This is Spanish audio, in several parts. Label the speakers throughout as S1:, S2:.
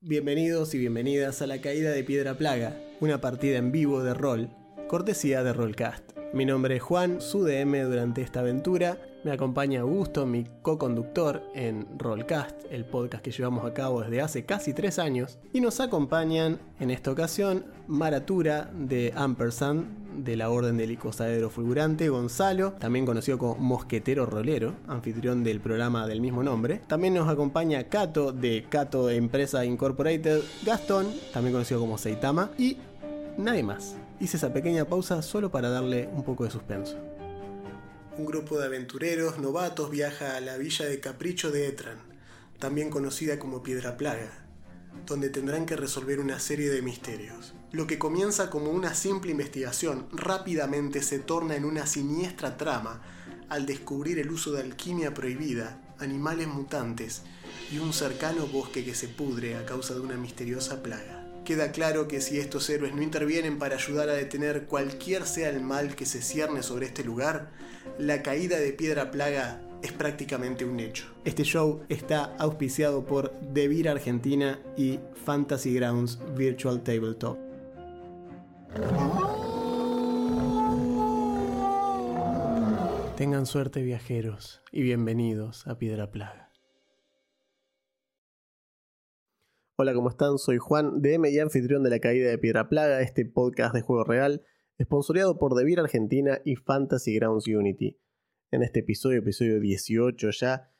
S1: Bienvenidos y bienvenidas a La Caída de Piedra Plaga, una partida en vivo de rol, cortesía de Rollcast. Mi nombre es Juan, su DM durante esta aventura. Me acompaña Augusto, mi co-conductor en Rollcast, el podcast que llevamos a cabo desde hace casi tres años. Y nos acompañan en esta ocasión Maratura de Ampersand, de la Orden del Icosaedro Fulgurante, Gonzalo, también conocido como Mosquetero Rolero, anfitrión del programa del mismo nombre. También nos acompaña Cato de Cato Empresa Incorporated, Gastón, también conocido como Seitama, y nadie más. Hice esa pequeña pausa solo para darle un poco de suspenso. Un grupo de aventureros novatos viaja a la villa de Capricho de Etran, también conocida como Piedra Plaga, donde tendrán que resolver una serie de misterios. Lo que comienza como una simple investigación rápidamente se torna en una siniestra trama al descubrir el uso de alquimia prohibida, animales mutantes y un cercano bosque que se pudre a causa de una misteriosa plaga. Queda claro que si estos héroes no intervienen para ayudar a detener cualquier sea el mal que se cierne sobre este lugar, la caída de Piedra Plaga es prácticamente un hecho. Este show está auspiciado por Devir Argentina y Fantasy Grounds Virtual Tabletop. Tengan suerte viajeros y bienvenidos a Piedra Plaga. Hola, ¿cómo están? Soy Juan, DM y anfitrión de la caída de Piedra Plaga, este podcast de juego real, esponsoreado por Devir Argentina y Fantasy Grounds Unity. En este episodio, episodio 18 ya,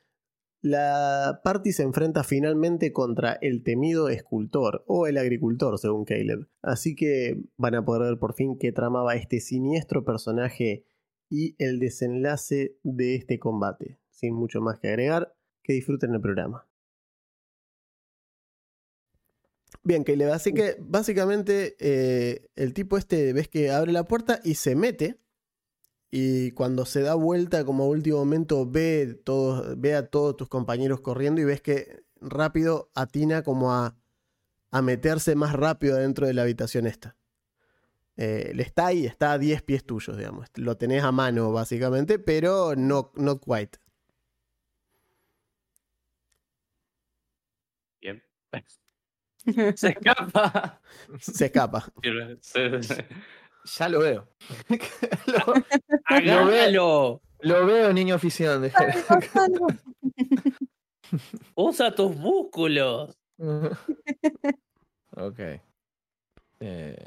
S1: la party se enfrenta finalmente contra el temido escultor o el agricultor, según Caleb. Así que van a poder ver por fin qué tramaba este siniestro personaje y el desenlace de este combate. Sin mucho más que agregar, que disfruten el programa. Bien, Caleb, así que básicamente eh, el tipo este ves que abre la puerta y se mete y cuando se da vuelta como a último momento ve, ve a todos tus compañeros corriendo y ves que rápido atina como a, a meterse más rápido dentro de la habitación esta. Eh, le está ahí, está a 10 pies tuyos, digamos. Lo tenés a mano básicamente, pero no not quite.
S2: Bien. Se escapa.
S1: Se escapa.
S3: Ya lo veo.
S2: lo, lo, veo,
S3: lo veo, niño afición.
S2: Usa tus músculos.
S3: ok. Eh,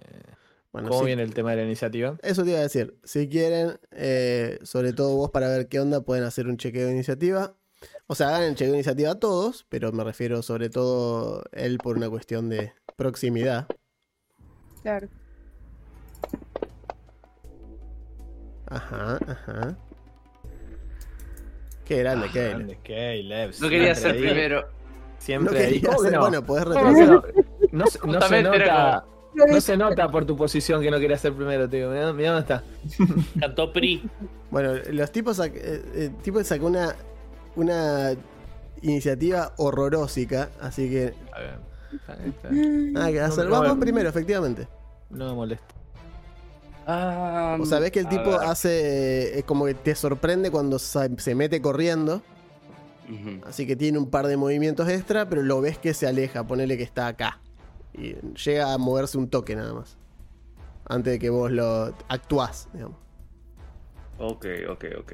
S3: ¿Cómo viene el tema de la iniciativa?
S1: Eso te iba a decir. Si quieren, eh, sobre todo vos para ver qué onda, pueden hacer un chequeo de iniciativa. O sea, hagan el chequeo de iniciativa a todos, pero me refiero sobre todo él por una cuestión de proximidad.
S4: Claro.
S1: Ajá, ajá. Qué grande,
S3: ah,
S1: Caleb.
S3: Caleb.
S2: No quería ser primero.
S3: Siempre
S1: no quería ser,
S3: no?
S1: bueno, podés retroceder.
S3: No, no, no se nota. No se nota por tu posición que no querías ser primero, tío. Mirá, dónde está.
S2: Cantó PRI.
S1: Bueno, los tipos eh, el tipo sacó una, una iniciativa horrorósica, así que.
S3: Está bien. Está bien, está bien.
S1: Ah, que hacer.
S3: No, no,
S1: Vamos
S3: no.
S1: primero, efectivamente.
S3: No me molesta.
S2: Ah,
S1: O sea, ves que el tipo
S2: ver.
S1: hace. Es como que te sorprende cuando se mete corriendo. Así que tiene un par de movimientos extra, pero lo ves que se aleja. Ponele que está acá. Y llega a moverse un toque nada más. Antes de que vos lo actuás, digamos.
S2: Ok, ok, ok.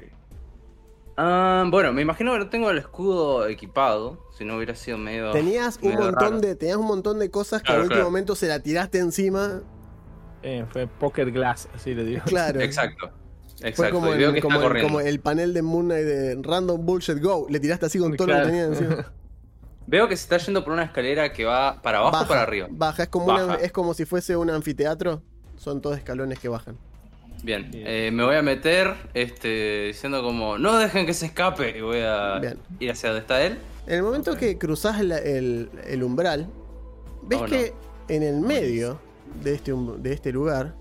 S2: Ah, bueno, me imagino que no tengo el escudo equipado. Si no hubiera sido medio.
S1: Tenías un
S2: medio
S1: montón
S2: raro.
S1: de. Tenías un montón de cosas que
S2: Claro,
S1: al último
S2: claro.
S1: momento se la tiraste encima.
S3: Eh, fue Pocket Glass, así le digo.
S1: Claro.
S2: Exacto.
S1: Fue como, el,
S2: que
S1: como, el,
S2: corriendo.
S1: como el panel de Moon Knight de Random Bullshit Go. Le tiraste así con todo lo que
S3: Claro.
S1: tenía encima.
S2: Veo que se está yendo por una escalera que va para abajo o para arriba.
S1: Baja, es como,
S2: Baja.
S1: una- es como si fuese un anfiteatro. Son todos escalones que bajan.
S2: Bien,
S3: Bien.
S2: eh, me voy a meter este, diciendo como, no dejen que se escape. Y voy a
S1: Bien.
S2: ir hacia donde está él.
S1: En el momento que cruzás la- el, el umbral, ves
S2: Oh, no.
S1: que en el medio de este, de este lugar,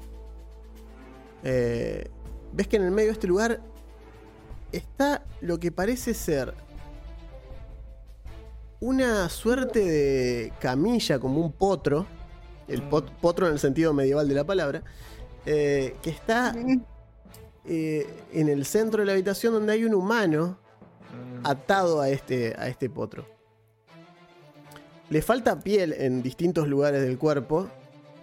S1: eh, ves que en el medio de este lugar está lo que parece ser una suerte de camilla, como un potro, el pot- potro en el sentido medieval de la palabra, eh, que está eh, en el centro de la habitación donde hay un humano
S3: Mm,
S1: atado a este, a este potro. le falta piel en distintos lugares del cuerpo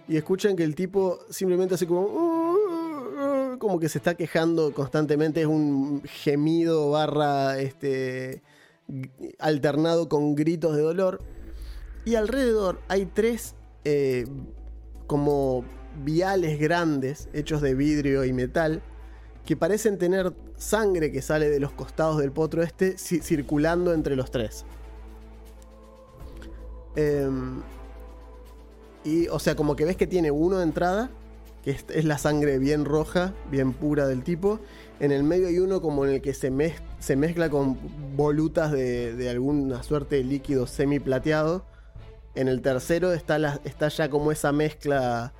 S1: y escuchan que el tipo simplemente hace como... "Uh, como que se está quejando constantemente, es un gemido barra este, alternado con gritos de dolor. Y alrededor hay tres eh, como viales grandes hechos de vidrio y metal que parecen tener sangre que sale de los costados del potro este ci- circulando entre los tres. Em, y, o sea, como que ves que tiene uno de entrada, que es, es la sangre bien roja, bien pura del tipo. En el medio hay uno como en el que se, mez- se mezcla con volutas de, de alguna suerte de líquido semi plateado. En el tercero está, la- está ya como esa mezcla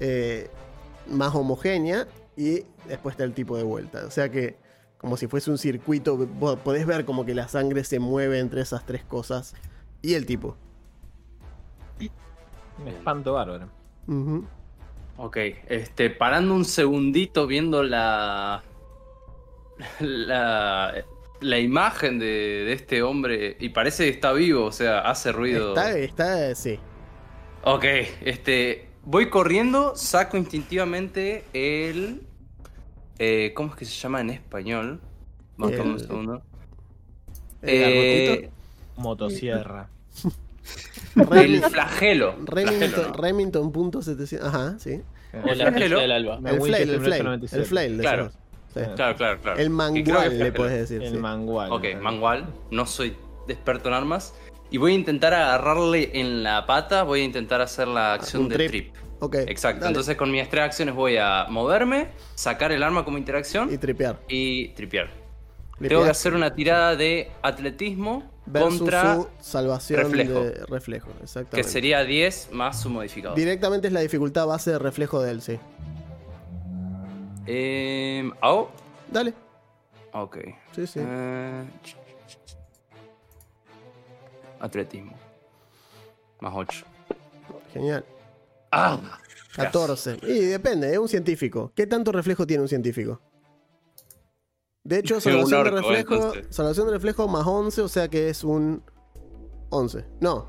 S1: eh, más homogénea. Y después está el tipo de vuelta. O sea que, como si fuese un circuito, vos podés ver como que la sangre se mueve entre esas tres cosas. Y el tipo.
S3: Un espanto bárbaro.
S1: Ujú.
S2: Ok, este, parando un segundito viendo la. La, la imagen de, de este hombre. Y parece que está vivo, o sea, hace ruido.
S1: Está, está, sí.
S2: Ok, este. Voy corriendo, saco instintivamente el. eh, ¿Cómo es que se llama en español? Vamos, un segundo.
S1: El
S2: Eh,
S1: garrotito.
S3: Motosierra.
S2: el
S1: Remington,
S2: flagelo.
S1: Remington,
S2: ¿no?
S1: Remington punto 700. Ajá, sí.
S2: El flagelo.
S4: del alba.
S3: Me
S1: El flail, el flail.
S3: 1897.
S1: El flail,
S2: Claro.
S1: Sí.
S2: Claro, claro, claro.
S1: El mangual, le puedes decir.
S3: El
S1: sí.
S3: mangual.
S2: Ok, mangual. No soy experto en armas. Y voy a intentar agarrarle en la pata. Voy a intentar hacer la acción de
S1: trip.
S2: trip.
S1: Ok.
S2: Exacto.
S1: dale.
S2: Entonces con mis tres acciones voy a moverme, sacar el arma como interacción
S1: Y tripear.
S2: y tripear.
S1: Tripear
S2: Tengo que hacer una tirada de atletismo
S1: versus
S2: contra
S1: su salvación
S2: reflejo.
S1: de reflejo. Exactamente.
S2: que sería 10 más su modificador.
S1: Directamente es la dificultad base de reflejo de él, sí.
S2: Eh, oh,
S1: Dale.
S2: ok.
S1: Sí, sí.
S2: Eh, atletismo. Más 8.
S1: Genial.
S2: Ah,
S1: 14. Y depende, es un científico. ¿Qué tanto reflejo tiene un científico? De hecho, salvación de reflejo,
S2: entonces.
S1: salvación de reflejo más 11, o sea que es un 11. No,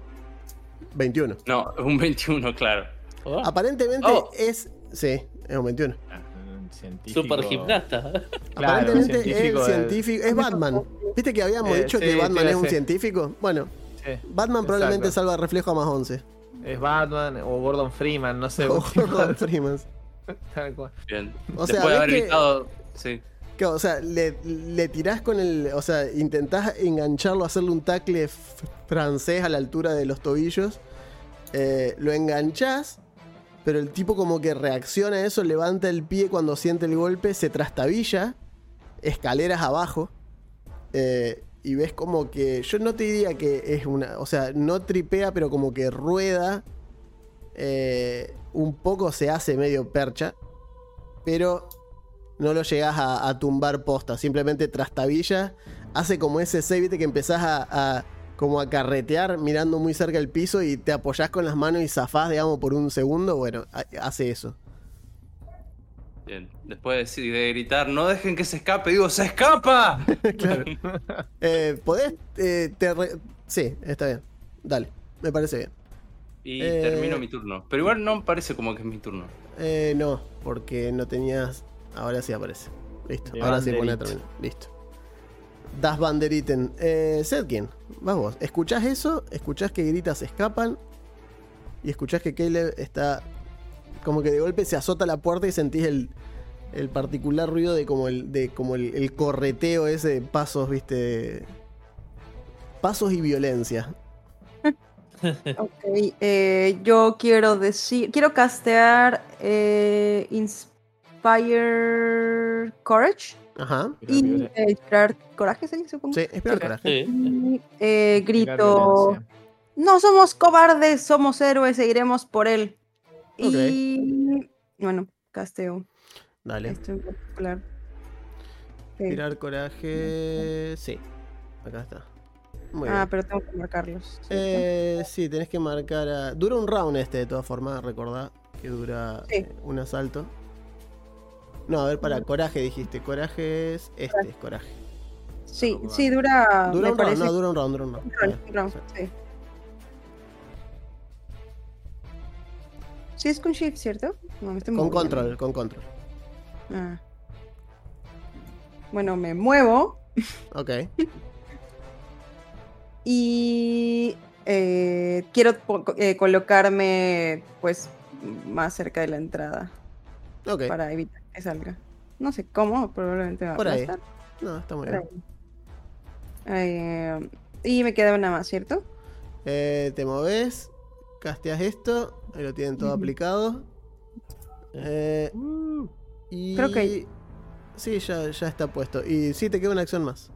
S1: 21.
S2: No, un 21, claro.
S4: Oh,
S1: Aparentemente
S2: Oh.
S1: es... Sí, es un 21.
S3: Un científico.
S4: super gimnasta.
S3: Claro,
S1: Aparentemente
S3: científico
S1: es científico... Es Batman. ¿Viste que habíamos
S3: Eh,
S1: dicho
S3: sí,
S1: que Batman es un científico? Bueno,
S3: Sí,
S1: Batman probablemente salva reflejo a más 11.
S3: Es Batman o Gordon Freeman, no sé.
S1: O Gordon Freeman.
S3: Tal cual.
S2: Bien.
S1: O sea,
S2: Después de haber
S1: ¿ves que-.
S2: Sí.
S1: O sea, le, le tirás con el. O sea, intentás engancharlo, hacerle un tackle francés a la altura de los tobillos. eh, lo enganchás, pero el tipo, como que reacciona a eso, levanta el pie cuando siente el golpe, se trastabilla, escaleras abajo. eh, y ves como que. Yo no te diría que es una. O sea, no tripea, pero como que rueda. eh, un poco se hace medio percha. Pero no lo llegás a, tumbar posta, simplemente trastabilla, hace como ese save, que empezás a, como a carretear mirando muy cerca el piso y te apoyás con las manos y zafás, digamos, por un segundo, bueno, ha- hace eso.
S2: Bien. Después de, decir- de gritar, no dejen que se escape, digo, ¡se escapa!
S1: claro. Eh, ¿Podés? eh, te re- Sí, está bien. Dale, me parece bien.
S2: Y
S1: Eh.
S2: termino mi turno. Pero igual no parece como que es mi turno.
S1: Eh, no, porque no tenías... Ahora sí aparece. Listo,
S3: De
S1: ahora sí pone a terminar. Listo. Das Banderiten. Eh, Sedkin, vas vos. Escuchás eso, escuchás que gritas escapan. Y escuchás que Caleb está. Como que de golpe se azota la puerta y sentís el, el particular ruido de como el, de como el, el correteo ese de pasos, viste. Pasos y violencia.
S5: Ok, eh, yo quiero decir, quiero castear eh, Inspire Courage
S1: Ajá.
S5: y eh, inspirar coraje, ¿se dice? supongo?
S1: Sí, espera el
S4: Ok.
S1: coraje.
S4: Sí.
S5: Y, eh, grito, no somos cobardes, somos héroes, seguiremos por él. Y bueno, casteo
S1: Dale.
S5: esto en particular.
S1: Tirar coraje. Sí. Acá está. Muy bien.
S5: Ah, pero tengo que marcarlos.
S1: Eh, sí, tenés que marcar a... Dura un round este, de todas formas, recordá que dura
S5: Sí.
S1: eh, un asalto. No, a ver, para, coraje dijiste. Coraje es... Este es coraje.
S5: sí, sí, dura.
S1: Dura un round,
S5: parece
S1: no, dura un round, dura un round.
S5: un round,
S1: Está
S5: un round, sí. Sí, es con shift, ¿cierto?
S1: No, me estoy con control, con control.
S5: Ah. Bueno, me muevo.
S1: Ok.
S5: y eh, quiero eh, colocarme, pues, más cerca de la entrada.
S1: Ok.
S5: Para evitar que salga. No sé cómo, probablemente va
S1: Por ahí. No, está muy bien.
S5: Eh, y me queda una más, ¿cierto?
S1: Te moves, casteas esto, ahí lo tienen todo aplicado. Eh, y...
S5: Creo que.
S1: Sí, ya, ya está puesto. Y sí, te queda una acción más.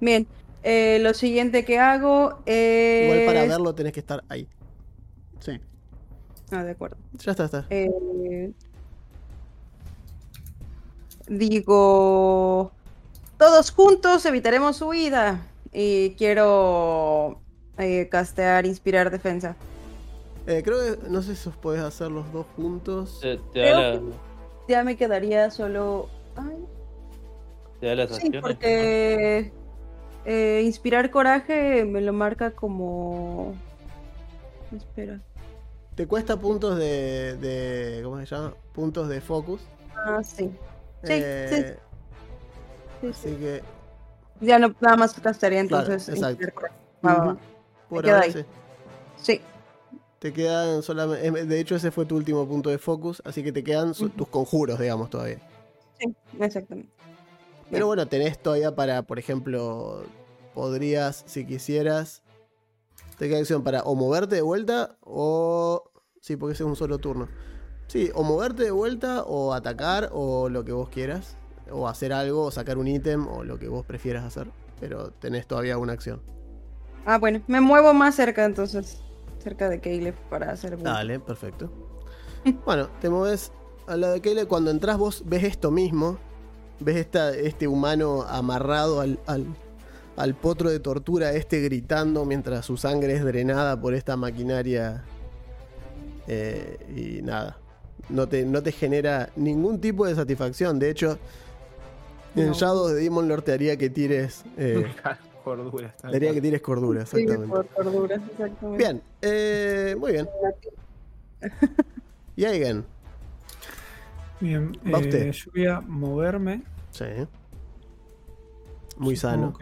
S5: Bien. Eh, lo siguiente que hago es.
S1: Igual para verlo tenés que estar ahí. Sí.
S5: Ah, de acuerdo.
S1: Ya está, está.
S5: Eh, digo. Todos juntos evitaremos su huida. Y quiero eh, castear Inspirar Defensa.
S1: Eh, creo que no sé si os podés hacer los dos juntos.
S5: Ya me quedaría solo. Ay.
S3: Te da las sí,
S5: porque eh, inspirar coraje me lo marca como. Espera.
S1: Te cuesta puntos de, de. ¿Cómo se llama? Puntos de focus.
S5: Ah, sí. Sí, eh,
S1: sí. Así que.
S5: Ya no, nada más castaría entonces.
S1: exacto.
S5: Por ahora sí. Sí.
S1: Te quedan solamente. De hecho, ese fue tu último punto de focus, así que te quedan tus conjuros, digamos, todavía.
S5: Sí, exactamente.
S1: Pero bueno, tenés todavía para, por ejemplo, podrías, si quisieras, te queda acción para o moverte de vuelta o. Sí, porque ese es un solo turno. Sí, o moverte de vuelta o atacar o lo que vos quieras. O hacer algo, o sacar un ítem o lo que vos prefieras hacer. Pero tenés todavía una acción.
S5: Ah, bueno, me muevo más cerca entonces cerca de Caleb para hacer.
S1: Dale, perfecto. bueno, te mueves al lado de Caleb. Cuando entras vos ves esto mismo. Ves esta, este humano amarrado al, al, potro de tortura, este gritando mientras su sangre es drenada por esta maquinaria. Eh, y nada, no te, no te genera ningún tipo de satisfacción. De hecho, en Shadows de Demon Lord te haría que tires. Eh,
S3: Cordura.
S1: Diría que tienes cordura, exactamente.
S5: Sí, por cordura, exactamente.
S1: Bien, eh, muy bien. Y Aigen.
S4: Bien, eh, yo voy a moverme.
S1: Sí. Muy sano.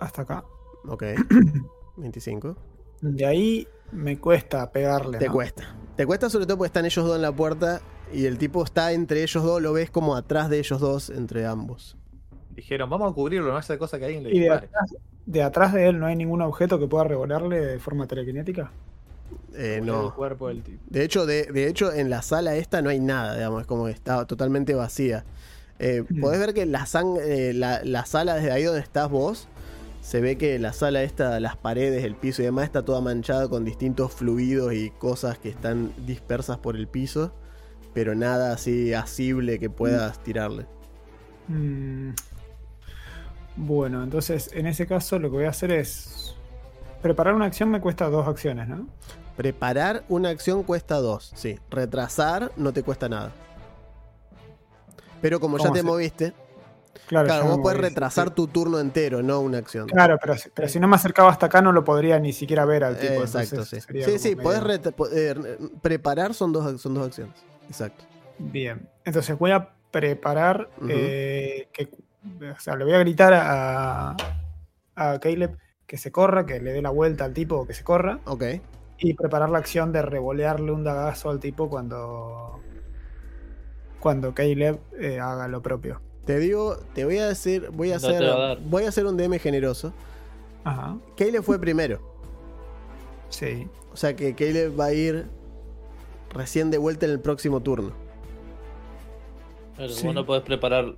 S4: hasta acá.
S1: Ok. 25.
S4: De ahí me cuesta pegarle.
S1: Te cuesta. Te cuesta sobre todo porque están ellos dos en la puerta y el tipo está entre ellos dos, lo ves como atrás de ellos dos, entre ambos.
S3: Dijeron, vamos a cubrirlo, no hace cosa que alguien le
S4: ¿Y de atrás, de él no hay ningún objeto que pueda revolearle de forma telequinética?
S1: Eh, no.
S3: cuerpo del tipo.
S1: De hecho, de, hecho, en la sala esta no hay nada, digamos, es como está totalmente vacía. Eh, mm. Podés ver que la, eh, la, la, sala desde ahí donde estás vos, se ve que la sala esta, las paredes, el piso y demás está toda manchada con distintos fluidos y cosas que están dispersas por el piso, pero nada así asible que puedas tirarle.
S4: Mm. Bueno, entonces en ese caso lo que voy a hacer es. Preparar una acción me cuesta dos acciones, ¿no?
S1: Preparar una acción cuesta dos, sí. Retrasar no te cuesta nada. Pero como ya te moviste. Claro, vos puedes retrasar tu turno entero, no una acción.
S4: Claro, pero, pero, si no me acercaba hasta acá no lo podría ni siquiera ver al tipo.
S1: exacto, sí. Sí, sí, podés eh, preparar son dos, son dos acciones. Exacto.
S4: Bien, entonces voy a preparar eh, que o sea, le voy a gritar a, a Caleb que se corra, que le dé la vuelta al tipo, que se corra.
S1: Ok.
S4: Y preparar la acción de revolearle un dagazo al tipo cuando. Cuando Caleb eh, haga lo propio.
S1: Te digo, te voy a decir, voy a hacer. voy a hacer un DM generoso.
S4: Ajá.
S1: Caleb fue primero.
S4: Sí.
S1: O sea que Caleb va a ir recién de vuelta en el próximo turno.
S3: Vos no podés preparar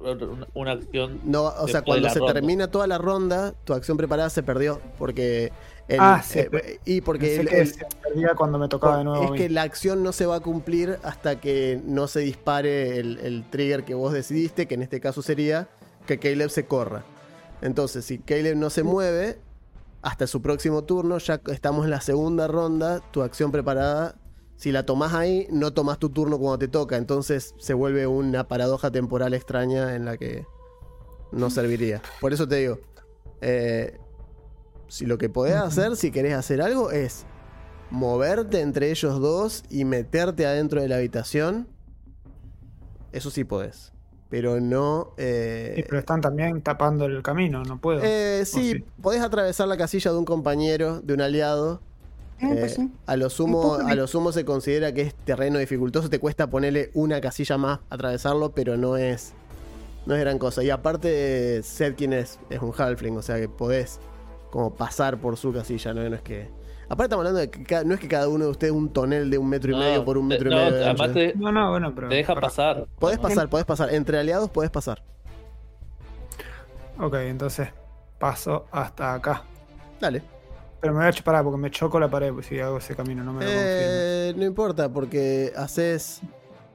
S3: una acción.
S1: No, o sea, cuando se termina toda la ronda, tu acción preparada se perdió. Porque.
S4: ah, sí.
S1: Eh, y porque.
S4: se perdía cuando me tocaba de nuevo.
S1: Es que la acción no se va a cumplir hasta que no se dispare el, trigger que vos decidiste, que en este caso sería que Caleb se corra. Entonces, si Caleb no se mueve, hasta su próximo turno, ya estamos en la segunda ronda, tu acción preparada si la tomás ahí, no tomás tu turno cuando te toca. Entonces se vuelve una paradoja temporal extraña en la que no serviría. Por eso te digo, eh, si lo que podés hacer, si querés hacer algo, es moverte entre ellos dos y meterte adentro de la habitación, eso sí podés. Pero no. Eh,
S4: Sí, pero están también tapando el camino, no puedo.
S1: eh, sí,
S4: ¿O sí?
S1: podés atravesar la casilla de un compañero, de un aliado.
S5: Eh, pues sí.
S1: a lo sumo, a lo sumo se considera que es terreno dificultoso, te cuesta ponerle una casilla más, atravesarlo, pero no es no es gran cosa. Y aparte, Sedkin es, es un halfling, o sea que podés como pasar por su casilla, no, No es que. Aparte estamos hablando de que no es que cada uno de ustedes un tonel de un metro y
S6: No,
S1: medio por un
S6: te-
S1: metro y
S6: no,
S1: medio de
S6: además te,
S4: No, no, bueno, pero.
S6: te deja
S4: para-
S6: pasar.
S1: Podés pasar, podés pasar. Entre aliados podés pasar.
S4: Ok, entonces paso hasta acá.
S1: Dale.
S4: Pero me voy a parar porque me choco la pared si hago ese camino, no me lo.
S1: Eh, no importa, porque haces.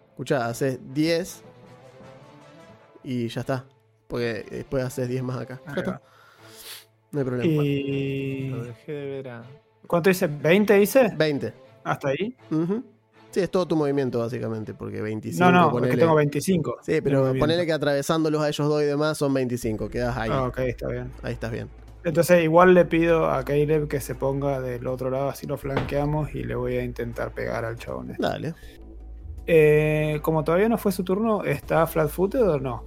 S1: Escuchá, haces 10 y ya está. Porque después haces 10 más acá. Ya
S4: Ahí
S1: está. No hay problema.
S4: Y.
S3: Lo dejé de ver a.
S4: ¿Cuánto dice? ¿20 dice?
S1: 20.
S4: ¿Hasta ahí?
S1: Ujú. Sí, es todo tu movimiento, básicamente, porque 25.
S4: no, no,
S1: ponele-
S4: es que tengo 25.
S1: Sí, pero
S4: movimiento.
S1: ponele que atravesándolos a ellos dos y demás son 25. Quedas ahí.
S4: Ah, ok, está bien.
S1: Ahí estás bien.
S4: Entonces igual le pido a Caleb que se ponga del otro lado, así lo flanqueamos y le voy a intentar pegar al chabón. este.
S1: Dale.
S4: Eh, como todavía no fue su turno, ¿está flat footed o no?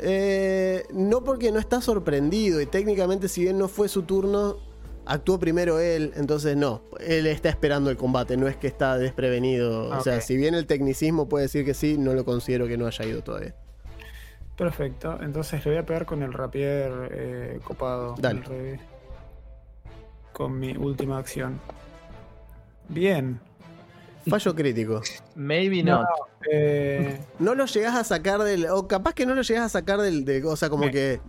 S1: Eh, no porque no está sorprendido y técnicamente si bien no fue su turno, actuó primero él, entonces no, él está esperando el combate, no es que está desprevenido. O sea, si bien el tecnicismo puede decir que sí, no lo considero que no haya ido todavía.
S4: Perfecto, entonces le voy a pegar con el rapier eh, copado.
S1: Dale.
S4: Con mi última acción. Bien.
S1: Fallo crítico.
S3: Maybe
S4: No,
S3: not.
S4: eh,
S1: No lo llegás a sacar del. O capaz que no lo llegás a sacar del. De, o sea, como
S4: Bien.
S1: que.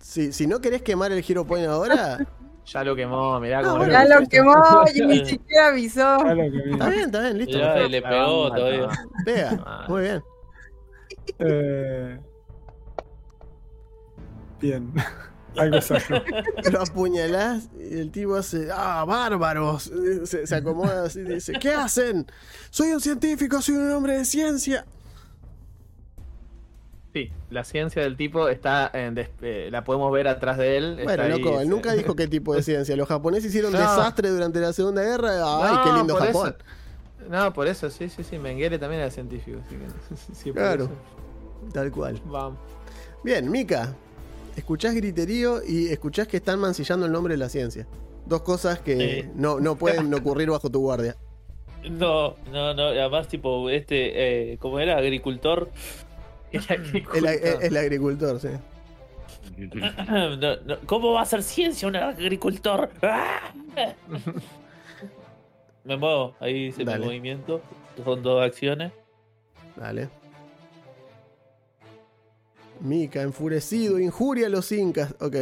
S1: Si, si no querés quemar el Hero Point ahora.
S3: Ya lo quemó, mirá
S1: Ah,
S3: cómo
S5: Ya lo quemó y ni siquiera avisó.
S1: Está bien, está bien, listo.
S6: Ya, le pegó todavía.
S1: Pega. Muy bien.
S4: Eh, Bien. Algo salió.
S1: Lo apuñalás y el tipo hace. ¡Ah, bárbaros! Se, se acomoda así y dice: ¿Qué hacen? Soy un científico, soy un hombre de ciencia.
S3: Sí, la ciencia del tipo está en des- eh, la podemos ver atrás de él.
S1: Bueno,
S3: está ahí,
S1: loco, él nunca dijo qué tipo de ciencia. Los japoneses hicieron
S3: No.
S1: desastre durante la Segunda Guerra. ¡Ay,
S3: No,
S1: qué lindo Japón!
S3: eso- No, por eso, sí, sí, sí. Mengele también era científico. Así que, sí, por
S1: Claro.
S3: eso.
S1: Tal cual.
S3: Vamos.
S1: Bien, Mika. Escuchás griterío y escuchás que están mancillando el nombre de la ciencia. Dos cosas que no, no pueden ocurrir bajo tu guardia.
S6: No, no, no. Además, tipo, este, eh, como era agricultor.
S3: El agricultor.
S1: el- el agricultor, sí.
S6: no, no, ¿Cómo va a ser ciencia un agricultor? ¡Ah! Me muevo, ahí hice
S1: Dale.
S6: mi movimiento. Son dos acciones.
S1: Dale. Mika, enfurecido, injuria a los incas. Ok,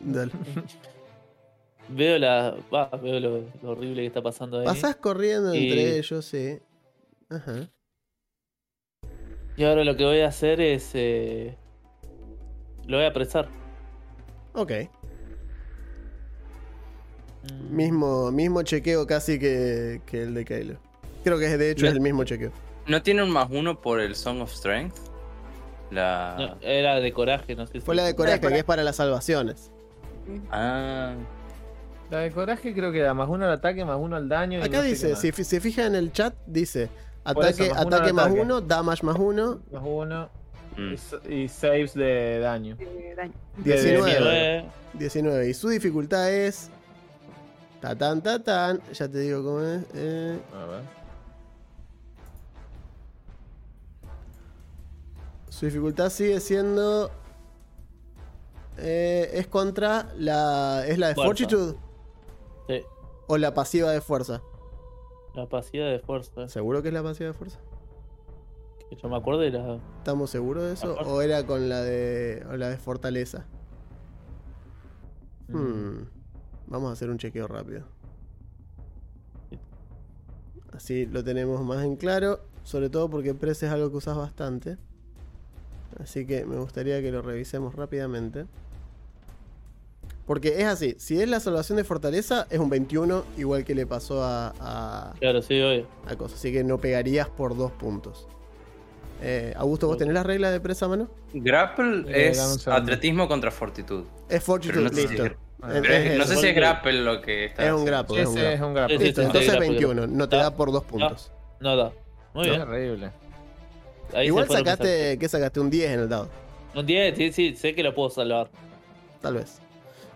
S1: dale.
S6: Veo la. va, veo lo, lo horrible que está pasando ahí.
S1: Pasás corriendo
S6: Y-
S1: entre ellos, sí. Ajá.
S6: Y ahora lo que voy a hacer es. eh, lo voy a apresar.
S1: Ok.
S6: Mm,
S1: Mismo, mismo chequeo casi que, que el de Caleb. Creo que es, de hecho es el mismo chequeo.
S2: ¿No tiene un más uno por el Song of Strength? La.
S6: no, era de coraje, no sé si.
S1: Fue la de coraje, que es para las salvaciones.
S2: Ah.
S3: La de coraje creo que da más uno al ataque, más uno al daño. y
S1: Acá
S3: no
S1: dice,
S3: más.
S1: si se fija en el chat, dice
S3: eso,
S1: ataque,
S3: más uno
S1: ataque más
S3: ataque.
S1: uno, damage más uno,
S3: Más uno
S2: mm.
S3: y, y saves de daño.
S5: Eh, daño.
S1: 19.
S6: 19.
S1: 19. Y su dificultad es. Tatán, tatán. Ya te digo cómo es. eh,
S3: A ver.
S1: Su dificultad sigue siendo. eh, es contra la. ¿Es la de
S6: Fuerza.
S1: Fortitude?
S6: Sí,
S1: ¿O la pasiva de fuerza?
S6: la pasiva de fuerza.
S1: ¿Seguro que es la pasiva de fuerza?
S6: Que Yo me acuerdo de la.
S1: ¿Estamos seguros de eso? ¿O era con la de. o la de fortaleza? Hmm. Vamos a hacer un chequeo rápido. Así lo tenemos más en claro. Sobre todo porque Press es algo que usas bastante. Así que me gustaría que lo revisemos rápidamente. Porque es así, si es la salvación de fortaleza, es un 21, igual que le pasó a, a,
S6: Claro, sí, obvio.
S1: a cosa. Así que no pegarías por dos puntos. Eh, Augusto, ¿vos tenés las reglas de presa a mano?
S2: Grapple
S3: Eh,
S2: es atletismo contra fortitud.
S1: Es Fortitude,
S2: Pero no sé si
S1: listo.
S2: es- no sé si es grapple lo que está.
S1: Es un grapple.
S3: es, un grapple. Es un grapple.
S1: Listo, entonces 21. No te da por dos puntos.
S6: No, da. Muy bien.
S1: Igual sacaste, ¿qué sacaste? Un 10 en el dado.
S6: Un 10, sí, sí, sé que lo puedo salvar.
S1: Tal vez.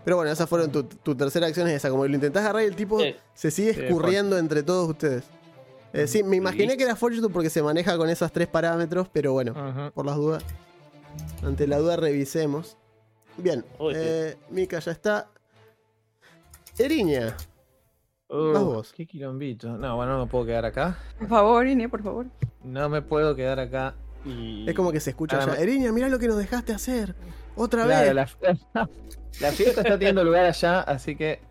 S1: Pero bueno, esas fueron tu, tu tercera acción, es esa. Como lo intentás agarrar y el tipo se sigue escurriendo entre todos ustedes. Eh, sí, me imaginé que era Fortitude porque se maneja con esos tres parámetros, pero bueno, por las dudas. Ante la duda revisemos. Bien, eh, Mika ya está. Eriña.
S3: Uh, vos. Qué quilombito. No, bueno, no me puedo quedar acá.
S5: Por favor, Eriña, por favor.
S3: No me puedo quedar acá y.
S1: Es como que se escucha allá. Eriña, mira lo que nos dejaste hacer. Otra vez.
S3: La, la, fiesta está teniendo lugar allá, así que.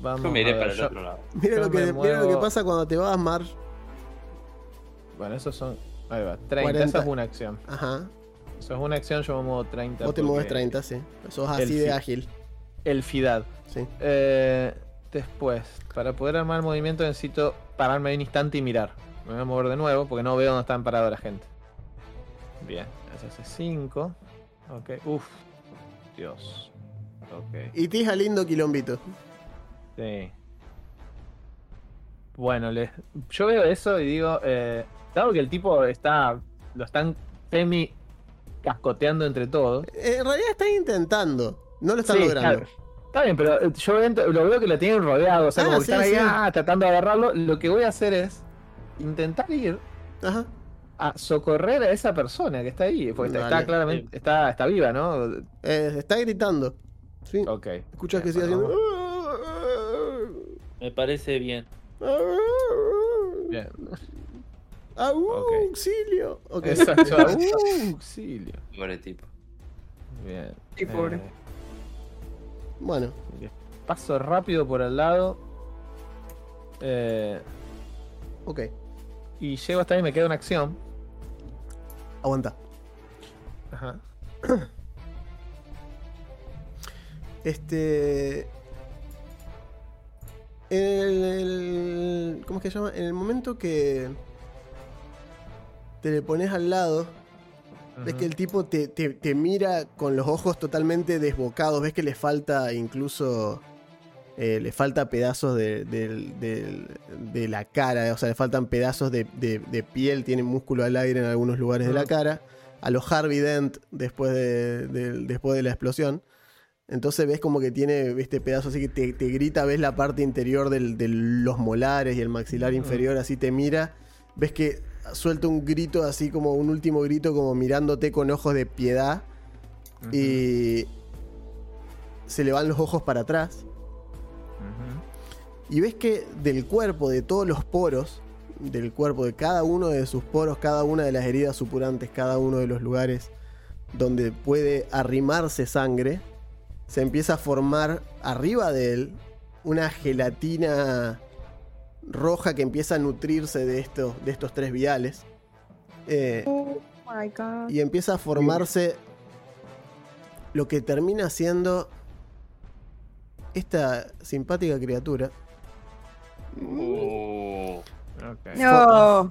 S2: Vamos Yo miré para el otro lado.
S1: Mira, lo que, mira lo que pasa cuando te vas, Mar.
S3: Bueno, esos son. Ahí va, 30. Esa es una acción.
S1: Ajá.
S3: Eso es una acción, yo me muevo 30.
S1: Vos te mueves 30, sí. Sos así de ágil.
S3: El FIDAD.
S1: Sí.
S3: Eh, después, para poder armar movimiento necesito pararme un instante y mirar. Me voy a mover de nuevo porque no veo dónde están parados la gente. Bien, eso hace 5. Ok, uff. Dios. Ok.
S1: Y tija lindo quilombito.
S3: Sí. Bueno, le... yo veo eso y digo, eh, dado que el tipo está, lo están semi cascoteando entre todos.
S1: En realidad están intentando, no lo están logrando.
S3: Está bien, pero eh, yo lo veo que lo tienen rodeado, o sea, ah, como que están ahí ah, tratando de agarrarlo. Lo que voy a hacer es intentar ir a socorrer a esa persona que está ahí, porque está, claramente, está, está viva, ¿no?
S1: Eh, está gritando. Sí.
S3: Ok.
S1: Escuchas que sigue haciendo.
S6: Me parece bien.
S3: Bien.
S1: Auxilio.
S3: Okay. Exacto, auxilio.
S2: Pobre tipo.
S3: Bien.
S5: Sí, pobre. Eh,
S1: bueno.
S3: Paso rápido por al lado. Eh,
S1: ok.
S3: Y llego hasta ahí y me queda una acción.
S1: Aguanta.
S3: Ajá.
S1: Este. En el, ¿Cómo es que se llama? En el momento que te le pones al lado, ves que el tipo te, mira con los ojos totalmente desbocados, ves que le falta incluso... Eh, le falta pedazos de, la cara, o sea, le faltan pedazos de, piel, tiene músculo al aire en algunos lugares de la cara, a los Harvey Dent después de, después de la explosión. Entonces ves como que tiene este pedazo así que te, grita, ves la parte interior de los molares y el maxilar inferior, así te mira, ves que suelta un grito así como un último grito como mirándote con ojos de piedad y se le van los ojos para atrás. Y ves que del cuerpo, de todos los poros, del cuerpo, de cada uno de sus poros, cada una de las heridas supurantes, cada uno de los lugares donde puede arrimarse sangre, se empieza a formar arriba de él una gelatina roja que empieza a nutrirse de estos, de estos tres viales. Eh, oh y empieza a formarse lo que termina siendo esta simpática criatura.
S2: Oh.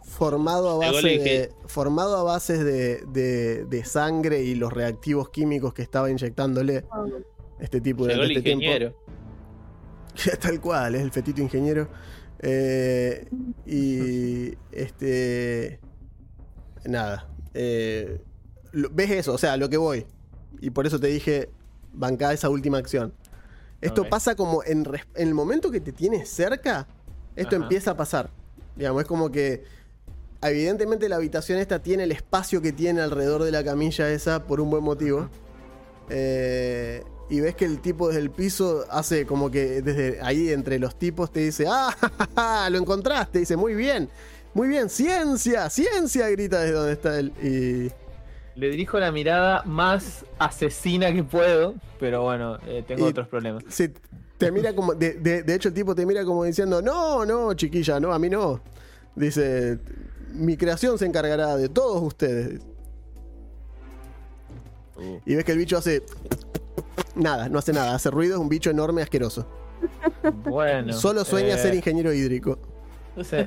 S1: formado, a base de, formado a bases de, de, sangre y los reactivos químicos que estaba inyectándole oh. este tipo de este
S6: ingeniero.
S1: Tal cual, es el fetito ingeniero. Eh, y este. Nada. Eh, ¿Ves eso? O sea, lo que voy. Y por eso te dije, banca esa última acción. Esto pasa como en, el momento que te tienes cerca, esto empieza a pasar. Digamos, es como que evidentemente la habitación esta tiene el espacio que tiene alrededor de la camilla esa por un buen motivo. Eh, y ves que el tipo desde el piso hace como que desde ahí entre los tipos te dice, ah, lo encontraste, dice, muy bien, muy bien, ciencia, ciencia, grita desde donde está él. Y...
S3: Le dirijo la mirada más asesina que puedo, pero bueno, eh, tengo otros problemas.
S1: Sí, te mira como, de, de, hecho el tipo te mira como diciendo, no, no, chiquilla, no, a mí no. Dice, mi creación se encargará de todos ustedes. Uh. Y ves que el bicho hace Nada, no hace nada, hace ruido, es un bicho enorme asqueroso.
S3: Bueno.
S1: Solo sueña eh, ser ingeniero hídrico.
S3: Sí.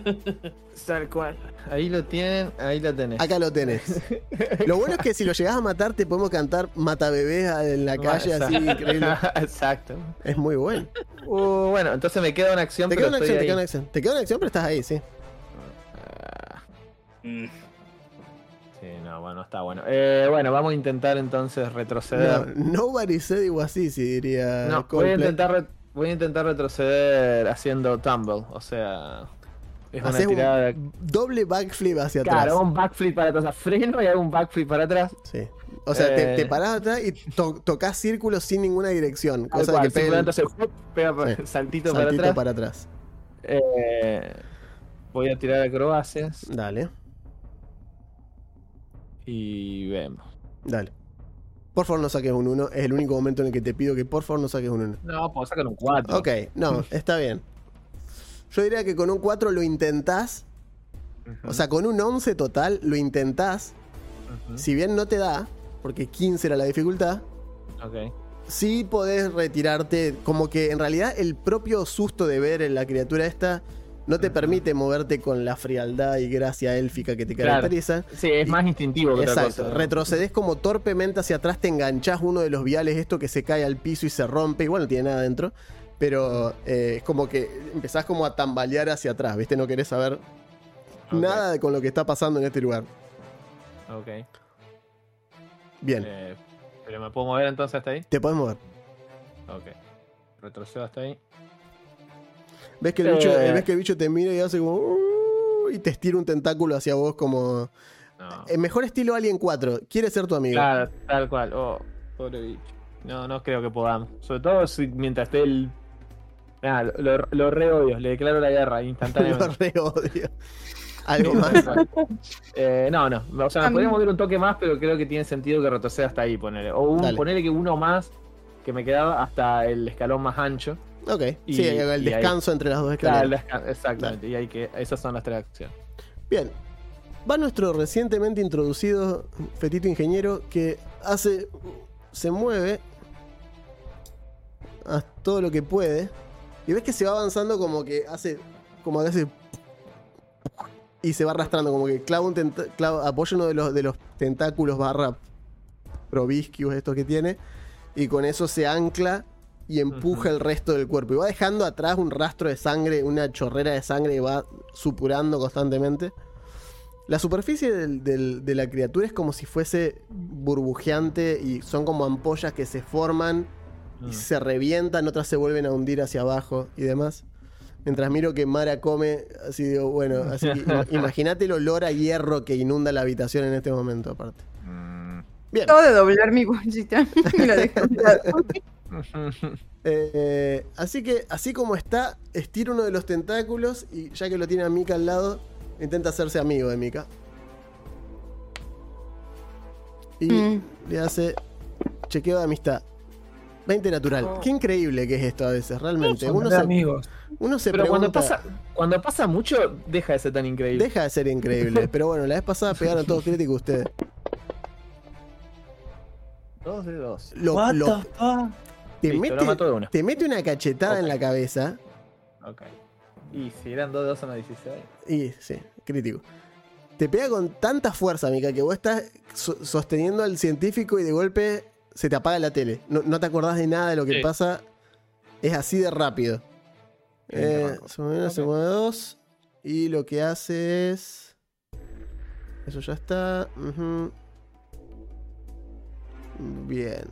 S3: Tal cual. Ahí lo tienen, ahí lo tenés.
S1: Acá lo tenés. Lo bueno es que si lo llegás a matar, te podemos cantar Mata bebés en la calle, así, increíble.
S3: Exacto.
S1: Es muy bueno.
S3: Uh, bueno, entonces me queda una acción.
S1: Te
S3: pero
S1: queda una
S3: estoy
S1: acción, te queda una acción. Te queda una acción, pero estás ahí, sí.
S3: Ah,
S2: Mm.
S3: Sí, no, bueno, está bueno. Eh, bueno, vamos a intentar entonces
S1: No,
S3: retroceder.
S1: nobody said it was easy, diría
S3: No, voy a intentar voy a intentar retroceder haciendo tumble, o sea, es una
S1: un
S3: tirada
S1: doble backflip hacia atrás.
S3: Claro, un backflip para atrás, o sea, freno y hago un backflip para atrás.
S1: Sí. O sea, te,
S3: Eh.
S1: te parás atrás y to- tocas círculos sin ninguna dirección. Cosa
S3: cual,
S1: que pegue el
S3: simplemente hace ¡fup! pega
S1: Sí.
S3: saltito, para
S1: saltito
S3: atrás.
S1: para atrás.
S3: Eh, voy a tirar acrobacias
S1: Dale,
S3: y vemos.
S1: dale. Por favor no saques un 1. Es el único momento en el que te pido que por favor no saques un 1.
S3: No, puedo sacar un 4.
S1: Ok, no, está bien. Yo diría que con un 4 lo intentás. O sea, con un 11 total lo intentás. Si bien no te da, porque 15 era la dificultad,
S3: Ok.
S1: sí podés retirarte. Como que en realidad el propio susto de ver en la criatura esta no te permite moverte con la frialdad y gracia élfica que te
S3: Claro.
S1: caracteriza.
S3: Sí, es más instintivo que otra
S1: Exacto.
S3: cosa.
S1: Retrocedes como torpemente hacia atrás, te enganchás uno de los viales, esto que se cae al piso y se rompe. Igual no tiene nada dentro. Pero eh, es como que empezás como a tambalear hacia atrás, ¿viste? No querés saber
S3: Ok.
S1: nada de con lo que está pasando en este lugar.
S3: Ok.
S1: Bien,
S3: Eh, pero me puedo mover entonces hasta ahí.
S1: te podés mover.
S3: Ok. Retrocedo hasta ahí.
S1: ¿Ves que, el bicho,
S3: Eh.
S1: ves que el bicho te mira y hace como... "Uh", y te estira un tentáculo hacia vos como...
S3: No.
S1: El mejor estilo Alien 4. Quiere ser tu amigo.
S3: Claro, tal cual. Oh, pobre bicho. No, no creo que podamos. Sobre todo si mientras esté el. Ah, lo, lo, lo re odio, le declaro la guerra
S1: Lo
S3: instantáneamente.
S1: re odio. Algo más.
S3: Eh, no, no. O sea,
S5: A
S3: me
S5: mí-
S3: podría mover un toque más, pero creo que tiene sentido que retroceda hasta ahí, ponele. O un, ponele que uno más que me quedaba hasta el escalón más ancho.
S1: Ok,
S3: Y-
S1: sí, el descanso entre las dos escaleras.
S3: exactamente. Y hay que. Esas son las tres acciones.
S1: Bien. Va nuestro recientemente introducido fetito ingeniero que hace. se mueve. A todo lo que puede. Y ves que se va avanzando como que hace. como que hace. Y se va arrastrando, como que clava un clava- apoya uno de los, de los tentáculos barra probiscius estos que tiene. Y con eso se ancla y empuja el resto del cuerpo. Y va dejando atrás un rastro de sangre, una chorrera de sangre que va supurando constantemente. La superficie del- del- de la criatura es como si fuese burbujeante y son como ampollas que se forman y
S3: Mm.
S1: se revientan, otras se vuelven a hundir hacia abajo y demás. Mientras miro que Mara come, así digo, bueno, así imagínate el olor a hierro que inunda la habitación en este momento, aparte.
S3: Mm.
S1: Bien,
S5: Acabo de doblar mi bolsita y dejé.
S1: eh, así que así como está, estira uno de los tentáculos y ya que lo tiene a Mika al lado, intenta hacerse amigo de Mika. Y
S5: Mm.
S1: le hace chequeo de amistad. 20 natural.
S3: Oh.
S1: Qué increíble que es esto a veces, realmente.
S4: Son
S1: Uno se,
S4: amigos.
S1: uno se
S3: Pero cuando pasa, cuando pasa mucho, deja de ser tan increíble.
S1: Deja de ser increíble. Pero bueno, la vez pasada pegaron todos críticos ustedes.
S3: Dos de dos.
S1: Lo,
S6: What
S1: lo-
S6: the fuck?
S1: Te,
S3: Listo, lo
S1: mete,
S3: mato de una.
S1: te mete una cachetada en la cabeza.
S3: Ok. Y si eran dos de dos, son 16.
S1: Y sí, crítico. Te pega con tanta fuerza, Mika, que vos estás so- sosteniendo al científico y de golpe se te apaga la tele. No, no te acordás de nada de lo que
S6: Sí.
S1: pasa. Es así de rápido. Eh, se mueve una, se mueve dos. Y lo que hace es. Eso ya está. ujú. Bien.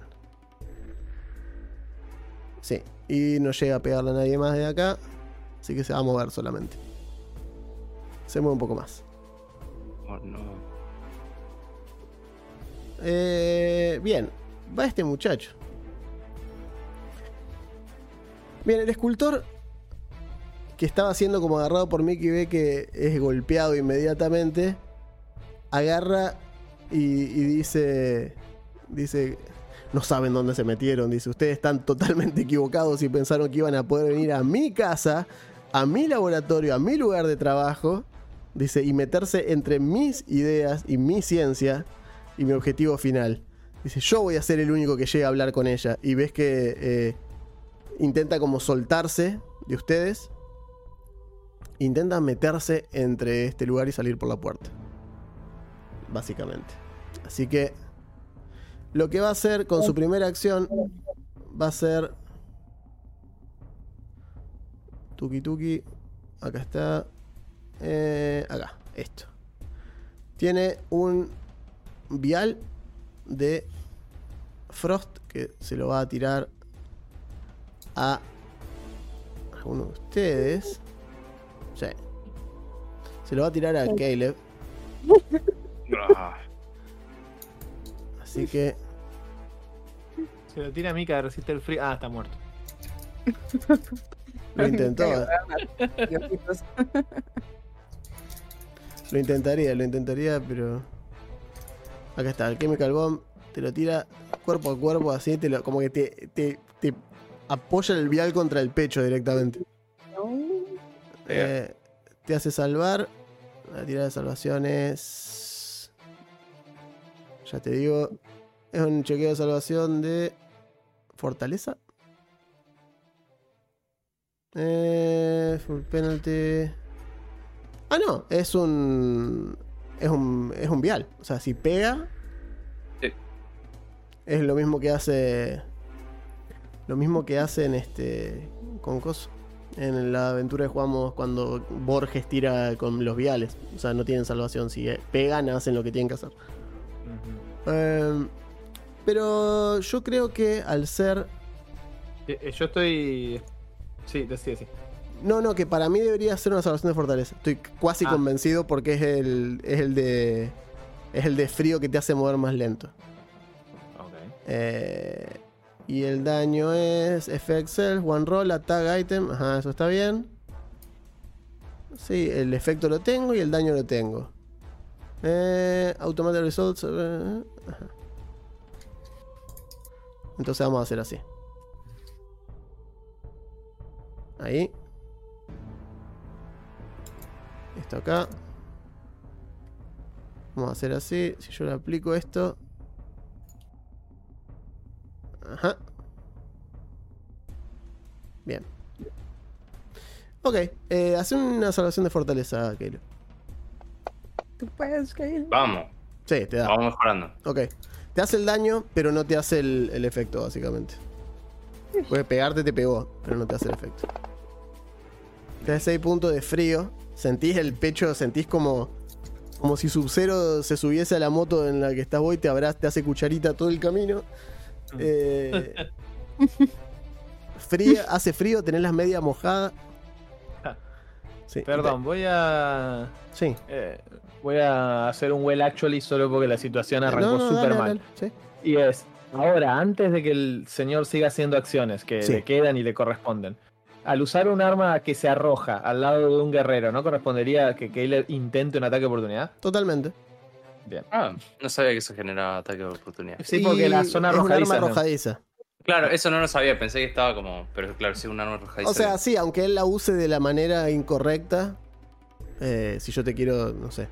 S1: Sí. Y no llega a pegarle a nadie más de acá. Así que se va a mover solamente. Se mueve un poco más.
S2: Oh, no.
S1: Eh, bien, va este muchacho. Bien, el escultor que estaba siendo como agarrado por Mickey ve que es golpeado inmediatamente. Agarra y, y dice. Dice. No saben dónde se metieron. Dice, ustedes están totalmente equivocados y pensaron que iban a poder venir a mi casa, a mi laboratorio, a mi lugar de trabajo. Dice, y meterse entre mis ideas y mi ciencia y mi objetivo final. Dice, yo voy a ser el único que llegue a hablar con ella. Y ves que eh, intenta como soltarse de ustedes. intentan meterse entre este lugar y salir por la puerta. Básicamente. Así que lo que va a hacer con su primera acción va a ser... Tuki tuki. Acá está. Eh, acá, esto. Tiene un vial de Frost que se lo va a tirar a alguno de ustedes. Sí. Se lo va a tirar a Caleb. Así que
S3: Se lo tira a Mika, resiste el frío. Ah, está muerto.
S1: lo intentó. eh. Lo intentaría, lo intentaría, pero. Acá está, el Chemical Bomb te lo tira cuerpo a cuerpo, así, te lo, como que te, te, te apoya el vial contra el pecho directamente. Eh, te hace salvar. La tirada de salvación es. Ya te digo. Es un chequeo de salvación de. Fortaleza. Eh, full penalty. Ah, no. Es un. Es un. Es un vial. O sea, si pega.
S2: Sí.
S1: Es lo mismo que hace. Lo mismo que hacen este. Con Coso. En la aventura que jugamos cuando Borges tira con los viales. O sea, no tienen salvación. Si eh, pegan, hacen lo que tienen que hacer. Eh, pero yo creo que al ser.
S3: Eh, eh, Yo estoy. Sí, decía sí.
S1: No, no, que para mí debería ser una salvación de fortaleza. Estoy cuasi
S3: Ah.
S1: convencido porque es el. es el de. Es el de frío que te hace mover más lento.
S3: Ok.
S1: Eh, y el daño es Self, One Roll, Attack Item. Ajá, eso está bien. Sí, el efecto lo tengo y el daño lo tengo. Eh, automatic Results. eh. Entonces vamos a hacer así. Ahí. Esto acá. Vamos a hacer así. Si yo le aplico esto. Ajá. Bien. Ok, eh, hace una salvación de fortaleza, Keilo.
S5: Tú puedes, Kyle.
S2: Vamos,
S1: Sí, te da.
S2: vamos mejorando.
S1: Ok. Te hace el daño, pero no te hace el, el efecto, básicamente. Puede pegarte, te pegó, pero no te hace el efecto. Te da 6 puntos de frío. Sentís el pecho, sentís como. Como si Sub-Zero se subiese a la moto en la que estás vos y te abraz, te hace cucharita todo el camino. Eh, frío, hace frío, tenés las medias mojadas. Sí,
S3: Perdón, voy a.
S1: Sí.
S3: eh, voy a hacer un well actually solo porque la situación arrancó
S1: No, no,
S3: súper mal.
S1: dale, sí.
S3: Y es, ahora, antes de que el señor siga haciendo acciones que
S1: Sí.
S3: le quedan y le corresponden, al usar un arma que se arroja al lado de un guerrero, ¿no correspondería que Caleb intente un ataque de oportunidad?
S1: Totalmente.
S3: Bien.
S2: Ah, no sabía que eso generaba ataque de oportunidad.
S3: Sí, porque
S1: Y
S3: la zona
S1: es un
S3: arrojadiza.
S1: arma
S3: ¿no?
S1: arrojadiza.
S2: Claro, eso no lo sabía, pensé que estaba como. Pero claro, sí, un arma arrojadiza.
S1: O sea, sí, aunque él la use de la manera incorrecta, eh, si yo te quiero, no sé,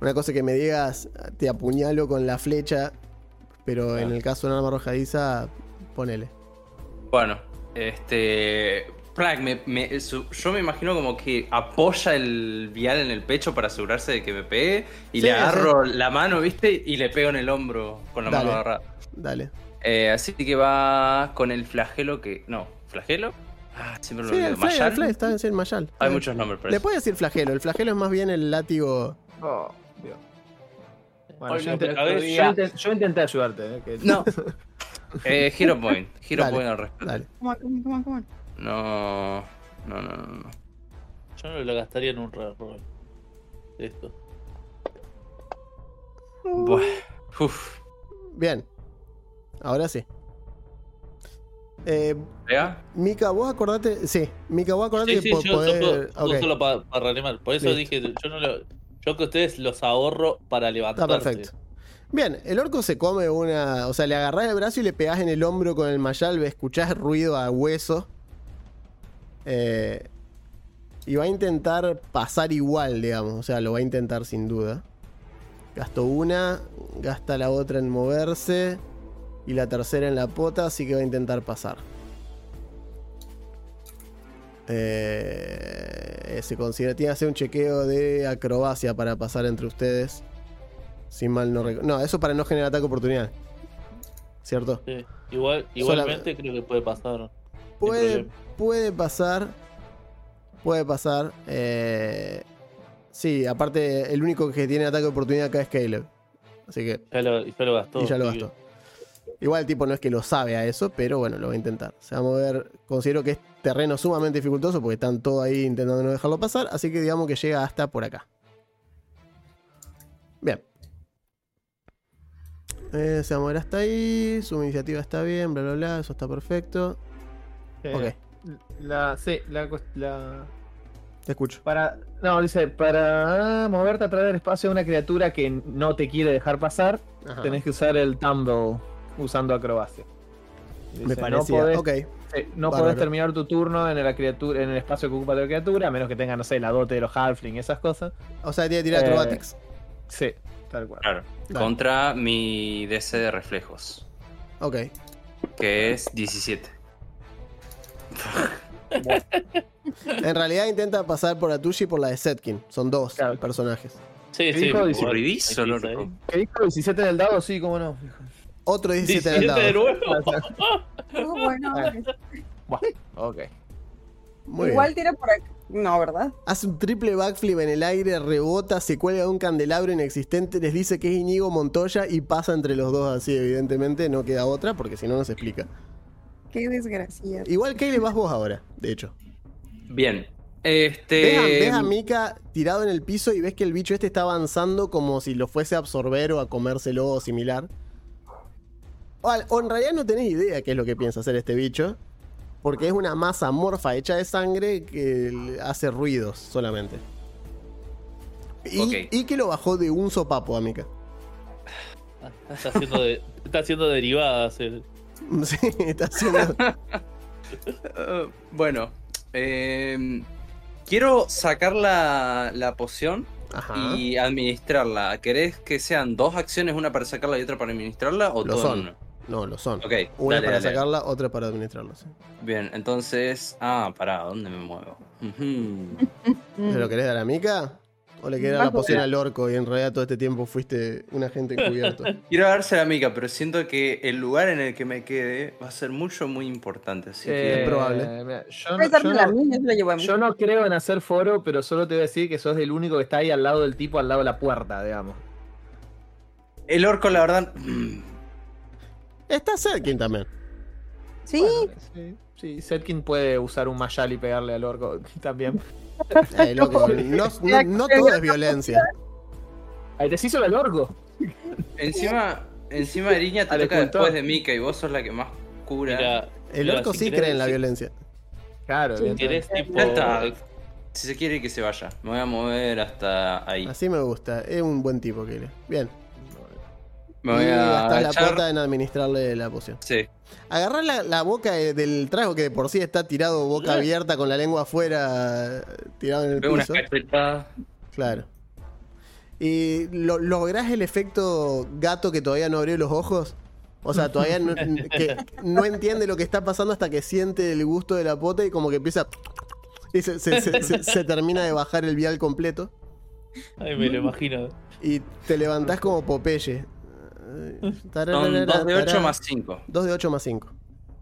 S1: una cosa que me digas, te apuñalo con la flecha, pero en el caso de un arma arrojadiza, ponele.
S2: Bueno, este. Plag, me- me- su- yo me imagino como que apoya el vial en el pecho para asegurarse de que me pegue y
S1: Sí,
S2: le agarro la mano, ¿viste? Y le pego en el hombro con la
S1: Dale.
S2: mano agarrada.
S1: Dale.
S2: Eh, así que va con el flagelo que. No, ¿flagelo? Ah, siempre lo
S1: Sí,
S2: olvido.
S1: el flagelo,
S2: ¿Mayal?
S1: el flagelo, está en sí, el mayal.
S2: Hay
S1: Eh,
S2: muchos nombres para
S1: Le puedes decir flagelo, el flagelo es más bien el látigo.
S3: Oh. Bueno, yo, intent- yo intent- yo intenté ayudarte. eh, que-
S2: No. Eh, Hero Point. Hero
S1: Dale,
S2: Point al respecto.
S1: Dale.
S5: Come on, come on, come on, come on.
S2: No. No, no, no. no.
S6: Yo no lo gastaría en un reroll. Esto.
S2: Buah. Uf.
S1: Bien. Ahora sí. Eh. Mika, vos acordate. Sí, Mika, vos acordate
S6: Sí,
S1: que
S6: sí,
S1: po-
S6: yo,
S1: podés-
S6: solo,
S1: ok,
S6: solo para reanimar. Por eso
S1: Listo.
S6: dije, yo no lo. Yo que ustedes los ahorro para
S1: Está
S6: levantarse.
S1: perfecto. Bien, el orco se come una. O sea, le agarrás el brazo y le pegás en el hombro con el mayal, escuchás ruido a hueso. Eh, y va a intentar pasar igual, digamos. O sea, lo va a intentar sin duda. Gastó una, gasta la otra en moverse. Y la tercera en la pota, así que va a intentar pasar. Eh, se considera. Tiene que hacer un chequeo de acrobacia para pasar entre ustedes. Si mal no recuerdo. No, eso para no generar ataque de oportunidad. ¿Cierto?
S6: Sí. Igual, igualmente creo que puede pasar.
S1: Puede, puede pasar. Puede pasar. Eh, sí, aparte, el único que tiene ataque de oportunidad acá es Caleb. Así que.
S6: Ya lo, ya lo gastó.
S1: y ya lo gastó. Igual el tipo no es que lo sabe a eso, pero bueno, lo va a intentar. Se va a mover. Considero que es terreno sumamente dificultoso porque están todos ahí intentando no dejarlo pasar. Así que digamos que llega hasta por acá. Bien. Eh, se va a mover hasta ahí. Su iniciativa está bien, bla, bla, bla. Eso está perfecto.
S3: Eh,
S1: Ok,
S3: La, sí, la, la-
S1: te escucho.
S3: Para. No, dice, para moverte a través del espacio de una criatura que no te quiere dejar pasar,
S1: Ajá.
S3: tenés que usar el tumble usando acrobacia. Dice,
S1: Me parecía.
S3: No podés,
S1: Ok.
S3: no
S1: Bárbaro.
S3: podés terminar tu turno en la criatura, en el espacio que ocupa la criatura, a menos que tenga, no sé, la dote de los halfling, esas cosas.
S1: O sea, tiene que tirar
S3: Eh,
S1: acrobatics.
S3: Sí, tal cual.
S2: Claro.
S1: Dale.
S2: Contra mi DC de reflejos,
S1: Ok.
S2: que es 17.
S1: En realidad intenta pasar por Atushi y por la de Setkin. Son dos
S3: Claro.
S1: personajes.
S6: Sí,
S3: ¿Qué
S6: sí.
S3: dijo?
S6: igual,
S2: Aburridizo,
S6: hay
S2: loco.
S6: quince ahí.
S3: ¿Qué dijo? ¿17 del dado? Sí, cómo no.
S1: Otro 17 en el
S6: 17 de
S1: dado.
S6: nuevo.
S5: Oh, bueno,
S3: Buah, ok.
S1: Muy
S5: igual
S1: bien.
S5: tira por aquí. No, ¿verdad?
S1: Hace un triple backflip en el aire, rebota, se cuelga de un candelabro inexistente, les dice que es Inigo Montoya y pasa entre los dos así, evidentemente. No queda otra porque si no, no se explica.
S5: Qué desgracia.
S1: Igual que le vas vos ahora, de hecho.
S2: Bien.
S1: Ves, a,
S2: Este.
S1: ves a Mika tirado en el piso y ves que el bicho este está avanzando como si lo fuese a absorber o a comérselo o similar. O, en realidad no tenés idea qué es lo que piensa hacer este bicho. Porque es una masa amorfa hecha de sangre que hace ruidos solamente. Y, que lo bajó de un sopapo a Mika.
S6: Está haciendo, de- está haciendo derivadas. el-
S1: Sí, está haciendo.
S2: eh, bueno. eh, quiero sacar la, la poción
S1: Ajá.
S2: y administrarla. ¿Querés que sean dos acciones, una para sacarla y otra para administrarla? ¿O
S1: Lo
S2: todo
S1: son.
S2: en?
S1: No, lo son.
S2: Ok,
S1: Una
S2: dale,
S1: para
S2: dale.
S1: sacarla, otra para administrarla. sí.
S2: Bien, entonces. Ah, pará, ¿dónde me muevo?
S1: ¿Se lo querés dar a Mika? ¿O le querés dar la poción al orco y en realidad todo este tiempo fuiste un agente encubierto?
S2: Quiero dársela a Mika, pero siento que el lugar en el que me quede va a ser mucho, muy importante. Así que.
S1: Es probable.
S3: Mira, no, no-
S5: mí. yo
S3: no creo en hacer foro, pero solo te voy a decir que sos el único que está ahí al lado del tipo, al lado de la puerta, digamos.
S2: El orco, la verdad.
S1: Está Serkin también.
S5: Sí,
S3: Bueno, sí, sí, Setkin puede usar un mayal y pegarle al orco también.
S1: Eh, loco, no, no- no todo es violencia.
S3: Ahí te hizo el orco.
S2: Encima, encima Eriña te toca después de Mika y vos sos la que más cura.
S6: Mira,
S1: El orco
S6: si
S1: sí cree en la violencia.
S3: Claro,
S6: Si
S3: evidentemente.
S6: querés, tipo.
S2: Está. Si se quiere que se vaya. Me voy a mover hasta ahí.
S1: Así me gusta. Es un buen tipo, Kele. Bien.
S2: Me voy
S1: y
S2: a
S1: la plata en administrarle la poción.
S2: Sí.
S1: Agarrás la, la boca de- del trago que de por sí está tirado boca abierta con la lengua afuera, tirado en el
S2: Veo
S1: piso. Claro. Y lo, lográs el efecto gato que todavía no abrió los ojos. O sea, todavía no, que no entiende lo que está pasando hasta que siente el gusto de la pota y como que empieza. Y se, se- se- se- se termina de bajar el vial completo.
S6: Ay, me lo imagino.
S1: Y te levantás como Popeye.
S2: Son 2 de 8 más 5.
S1: 2 de 8 más 5.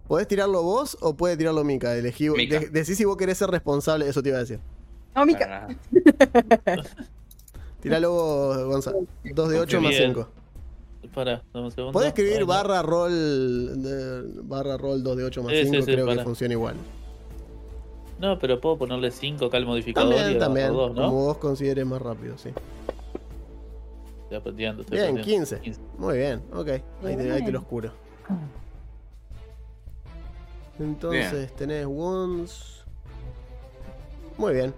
S1: ¿Podés tirarlo vos o puede tirarlo Mika? Elegí,
S2: Mika.
S1: de- decí si vos querés ser responsable, eso te iba a decir.
S5: no, Mica.
S1: Tiralo vos, Gonzalo. 2 de 8
S6: Qué
S1: más
S6: bien.
S1: 5.
S6: Para, dame un segundo.
S1: Podés escribir
S6: no.
S1: barra roll de- barra roll 2 de 8 más
S6: Sí,
S1: 5,
S6: sí, sí,
S1: creo que funciona igual.
S6: No, pero puedo ponerle 5 acá al modificador y
S1: También,
S6: abajo
S1: también,
S6: dos, ¿no?
S1: como vos consideres más rápido, sí.
S6: Estoy aprendiendo, estoy
S1: Bien,
S6: aprendiendo.
S1: 15. Muy bien, ok. Ahí te, ahí te lo oscuro. Entonces tenés wounds. Muy bien.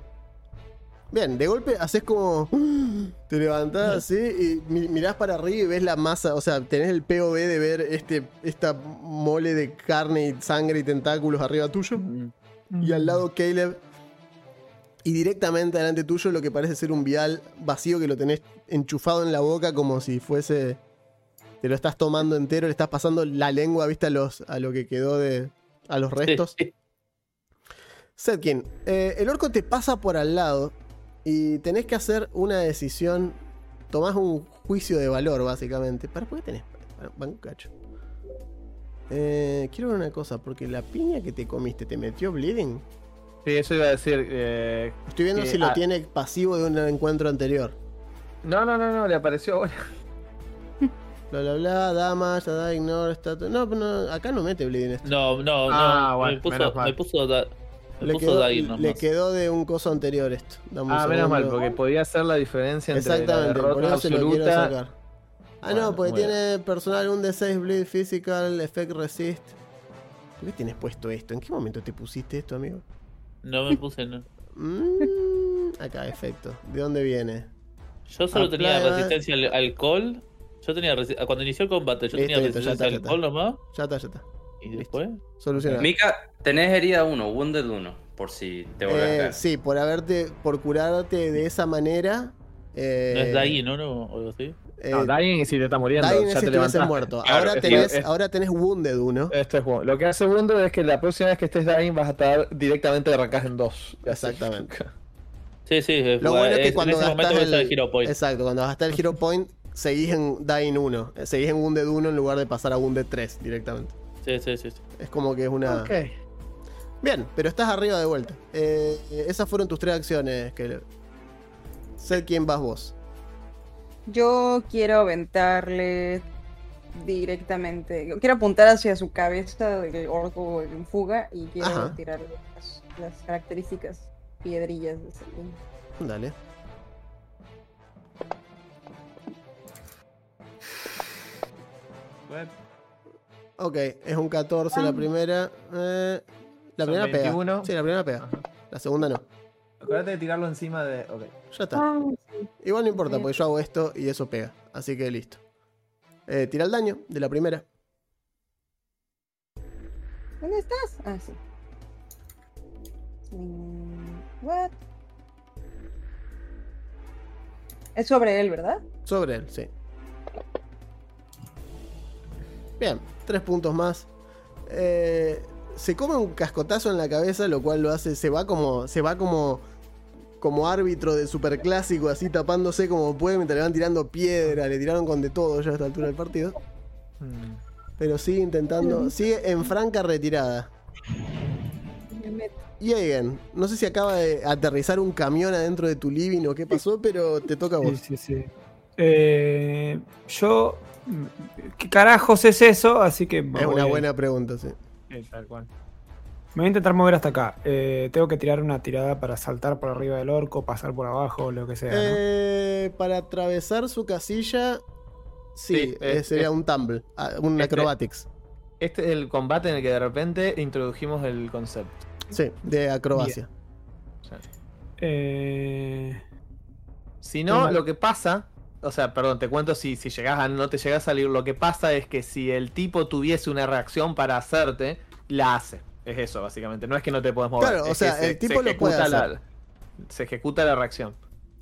S1: Bien, de golpe haces como. Te levantás así y mi- mirás para arriba y ves la masa. O sea, tenés el POV de ver este, esta mole de carne y sangre y tentáculos arriba tuyo. Y al lado Caleb. Y directamente delante tuyo lo que parece ser un vial vacío que lo tenés enchufado en la boca como si fuese. Te lo estás tomando entero, le estás pasando la lengua, viste, a, los, a lo que quedó de. a los restos. Setkin, eh, el orco te pasa por al lado y tenés que hacer una decisión. Tomás un juicio de valor, básicamente. ¿Para por qué tenés? Para, para un cacho. Eh, quiero ver una cosa, porque la piña que te comiste, ¿te metió bleeding?
S3: Sí, eso iba a decir. eh,
S1: Estoy viendo
S3: que-
S1: si lo
S3: ah,
S1: tiene pasivo de un encuentro anterior.
S3: No, no, no, no, le apareció ahora.
S1: Bla bla bla, damage, da, ignore, status. No, pero no, acá no mete bleeding esto.
S6: No, no,
S3: Ah,
S6: no.
S3: bueno,
S6: me puso,
S3: menos mal.
S6: me puso, da- me
S1: Le
S6: puso
S1: quedó,
S6: Dagger nomás.
S1: le quedó de un coso anterior esto. Dame
S3: Ah, menos mal, porque podía ser la diferencia entre la
S1: Exactamente, por
S3: derrota
S1: eso se lo quiero
S3: absoluta.
S1: sacar. Ah,
S3: Bueno,
S1: no, porque tiene personal un D6 bleed physical, effect resist. ¿Por qué tienes puesto esto? ¿En qué momento te pusiste esto, amigo?
S6: No me puse, no.
S1: Mm, acá, efecto. ¿De dónde viene?
S6: Yo solo tenía resistencia al alcohol. Yo tenía resi- cuando inició el combate, yo
S1: Listo,
S6: tenía resistencia
S1: está,
S6: al alcohol nomás.
S1: Ya está, ya está.
S6: Y
S1: Listo.
S6: después.
S1: Solucionado.
S2: Mika, tenés herida 1, Wounded 1, por si te volvés a
S1: Eh,
S2: caer.
S1: sí, por haberte, por curarte de esa manera. Eh,
S6: No es Daggy, ¿no? ¿no? O algo así.
S1: Eh,
S3: No, Dying si te está muriendo,
S1: Dying es
S3: ya
S1: si
S3: te levantaste.
S1: muerto.
S3: Claro,
S1: ahora,
S3: es-
S1: tenés,
S3: es-
S1: ahora tenés Wounded 1.
S3: Esto es bueno. Lo que hace Wundo es que la próxima vez que estés Dying vas a estar directamente arrancás en dos.
S1: Exactamente.
S6: Sí, sí. es-
S1: Lo bueno es que cuando
S6: usar
S1: el,
S6: el Hero Point.
S1: Exacto, cuando gastás el Hero Point, seguís en Dying 1. eh, Seguís en Wounded 1 en lugar de pasar a Wounded 3 directamente.
S6: Sí, sí, sí. sí.
S1: Es como que es una.
S3: Ok.
S1: Bien, pero estás arriba de vuelta. Eh, esas fueron tus tres acciones, que Sé quién vas vos.
S5: Yo quiero aventarle directamente. Quiero apuntar hacia su cabeza del orco en fuga y quiero
S1: Ajá.
S5: tirarle las, las características piedrillas de ese.
S1: Dale. Ok, es un 14 la primera. eh, la
S3: Son
S1: primera
S3: 21.
S1: pega. Sí, la primera pega.
S3: Ajá.
S1: La segunda no.
S3: Acuérdate de tirarlo encima de. Ok.
S1: Ya está. Igual no importa, porque yo hago esto y eso pega. Así que listo. Eh, tira el daño de la primera.
S5: ¿Dónde estás? Ah, sí. Mm, What? Es sobre él, ¿verdad?
S1: Sobre él, sí. Bien, tres puntos más. Eh, se come un cascotazo en la cabeza, lo cual lo hace. Se va como. Se va como. Como árbitro de superclásico, así tapándose como puede, mientras le van tirando piedra, le tiraron con de todo ya a esta altura del partido.
S3: Mm.
S1: Pero sigue intentando. Sigue en franca retirada. Eigen, no sé si acaba de aterrizar un camión adentro de tu living o qué pasó, pero te toca a
S4: Sí,
S1: vos.
S4: sí, sí. Eh, yo. ¿Qué carajos es eso? Así que.
S1: Es una buena pregunta, sí.
S4: Eh, tal cual. Me voy a intentar mover hasta acá. Eh, tengo que tirar una tirada para saltar por arriba del orco, pasar por abajo, lo que sea. ¿no?
S1: Eh, para atravesar su casilla, sí,
S3: Sí,
S1: eh,
S3: eh,
S1: sería un tumble, ah, un
S3: este-
S1: acrobatics.
S3: Este es el combate en el que de repente introdujimos el concepto.
S1: Sí, de acrobacia.
S4: Eh,
S3: Si no, lo que pasa, o sea, perdón, te cuento si, si llegás a no te llegás a salir, lo que pasa es que si el tipo tuviese una reacción para hacerte, la hace. Es eso, básicamente. No es que no te puedes mover.
S1: Claro, o sea, el tipo lo puede
S3: la-
S1: hacer.
S3: se ejecuta la reacción.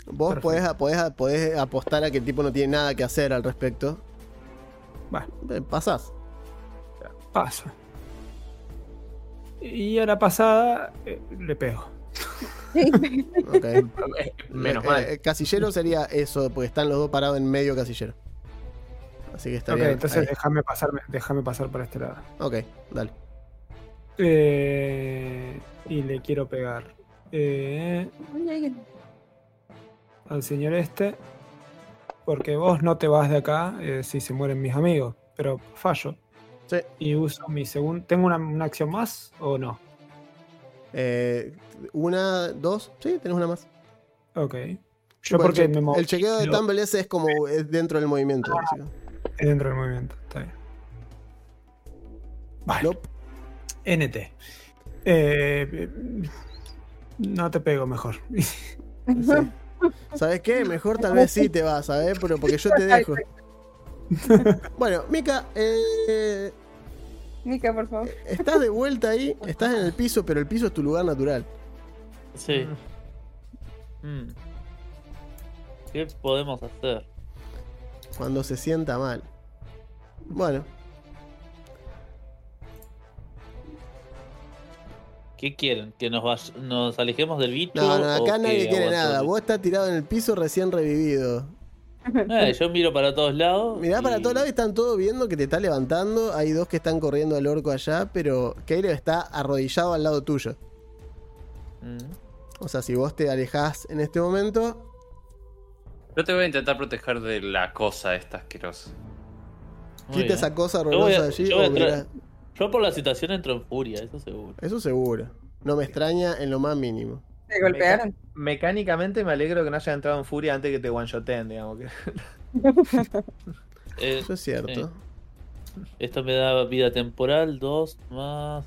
S1: Vos podés, podés, podés apostar a que el tipo no tiene nada que hacer al respecto.
S4: Bueno,
S1: Eh, Pasás.
S4: paso. Y a la pasada eh, le pego.
S1: Ok.
S3: Menos
S1: Eh,
S3: mal.
S1: eh, casillero sería eso, porque están los dos parados en medio casillero. Así que
S4: Ok,
S1: estaría.
S4: entonces
S1: ahí.
S4: déjame pasarme, déjame pasar por este lado.
S1: Ok, dale.
S4: Eh, y le quiero pegar eh, al señor este. Porque vos no te vas de acá eh, si se mueren mis amigos. Pero fallo.
S1: Sí.
S4: Y uso mi segundo. ¿Tengo una, una acción más o no?
S1: Eh, una, dos, sí, tenés una más.
S4: Ok. Yo
S1: Bueno,
S4: porque
S1: el,
S4: me
S1: el chequeo de
S4: lo-
S1: Tumble ese es como es dentro del movimiento.
S4: Ah.
S1: así que-
S4: dentro del movimiento. Está bien. Vale.
S1: Nope.
S4: NT. Eh, no te pego mejor.
S1: Sí. ¿Sabes qué? Mejor tal vez sí te vas, ¿sabes? Pero porque yo te dejo. Bueno, Mika, eh,
S5: Mika, por favor.
S1: estás de vuelta ahí, estás en el piso, pero el piso es tu lugar natural.
S6: Sí. Mm. ¿Qué podemos hacer?
S1: Cuando se sienta mal. Bueno,
S6: ¿Qué quieren? ¿Que nos, nos alejemos del bicho?
S1: No, no, acá
S6: o
S1: nadie quiere nada. Vos estás tirado en el piso recién revivido.
S6: Eh, yo miro para todos lados.
S1: Mirá para todos lados y están todos viendo que te está levantando. Hay dos que están corriendo al orco allá, pero Caleb está arrodillado al lado tuyo.
S6: Mm.
S1: O sea, si vos te alejás en este momento,
S2: Yo te voy a intentar proteger de la cosa esta asquerosa.
S6: Muy
S1: quita
S6: bien.
S1: esa cosa horrorosa
S6: a-
S1: allí
S6: yo
S1: mirá.
S6: Yo por la situación entro en furia, eso seguro.
S1: Eso seguro. No me extraña en lo más mínimo.
S5: ¿Te golpearon?
S3: Mecánicamente me alegro que no haya entrado en furia antes que te one-shoten, digamos. Que...
S6: Eh,
S1: Eso es cierto.
S6: Esto me da vida temporal, 2 más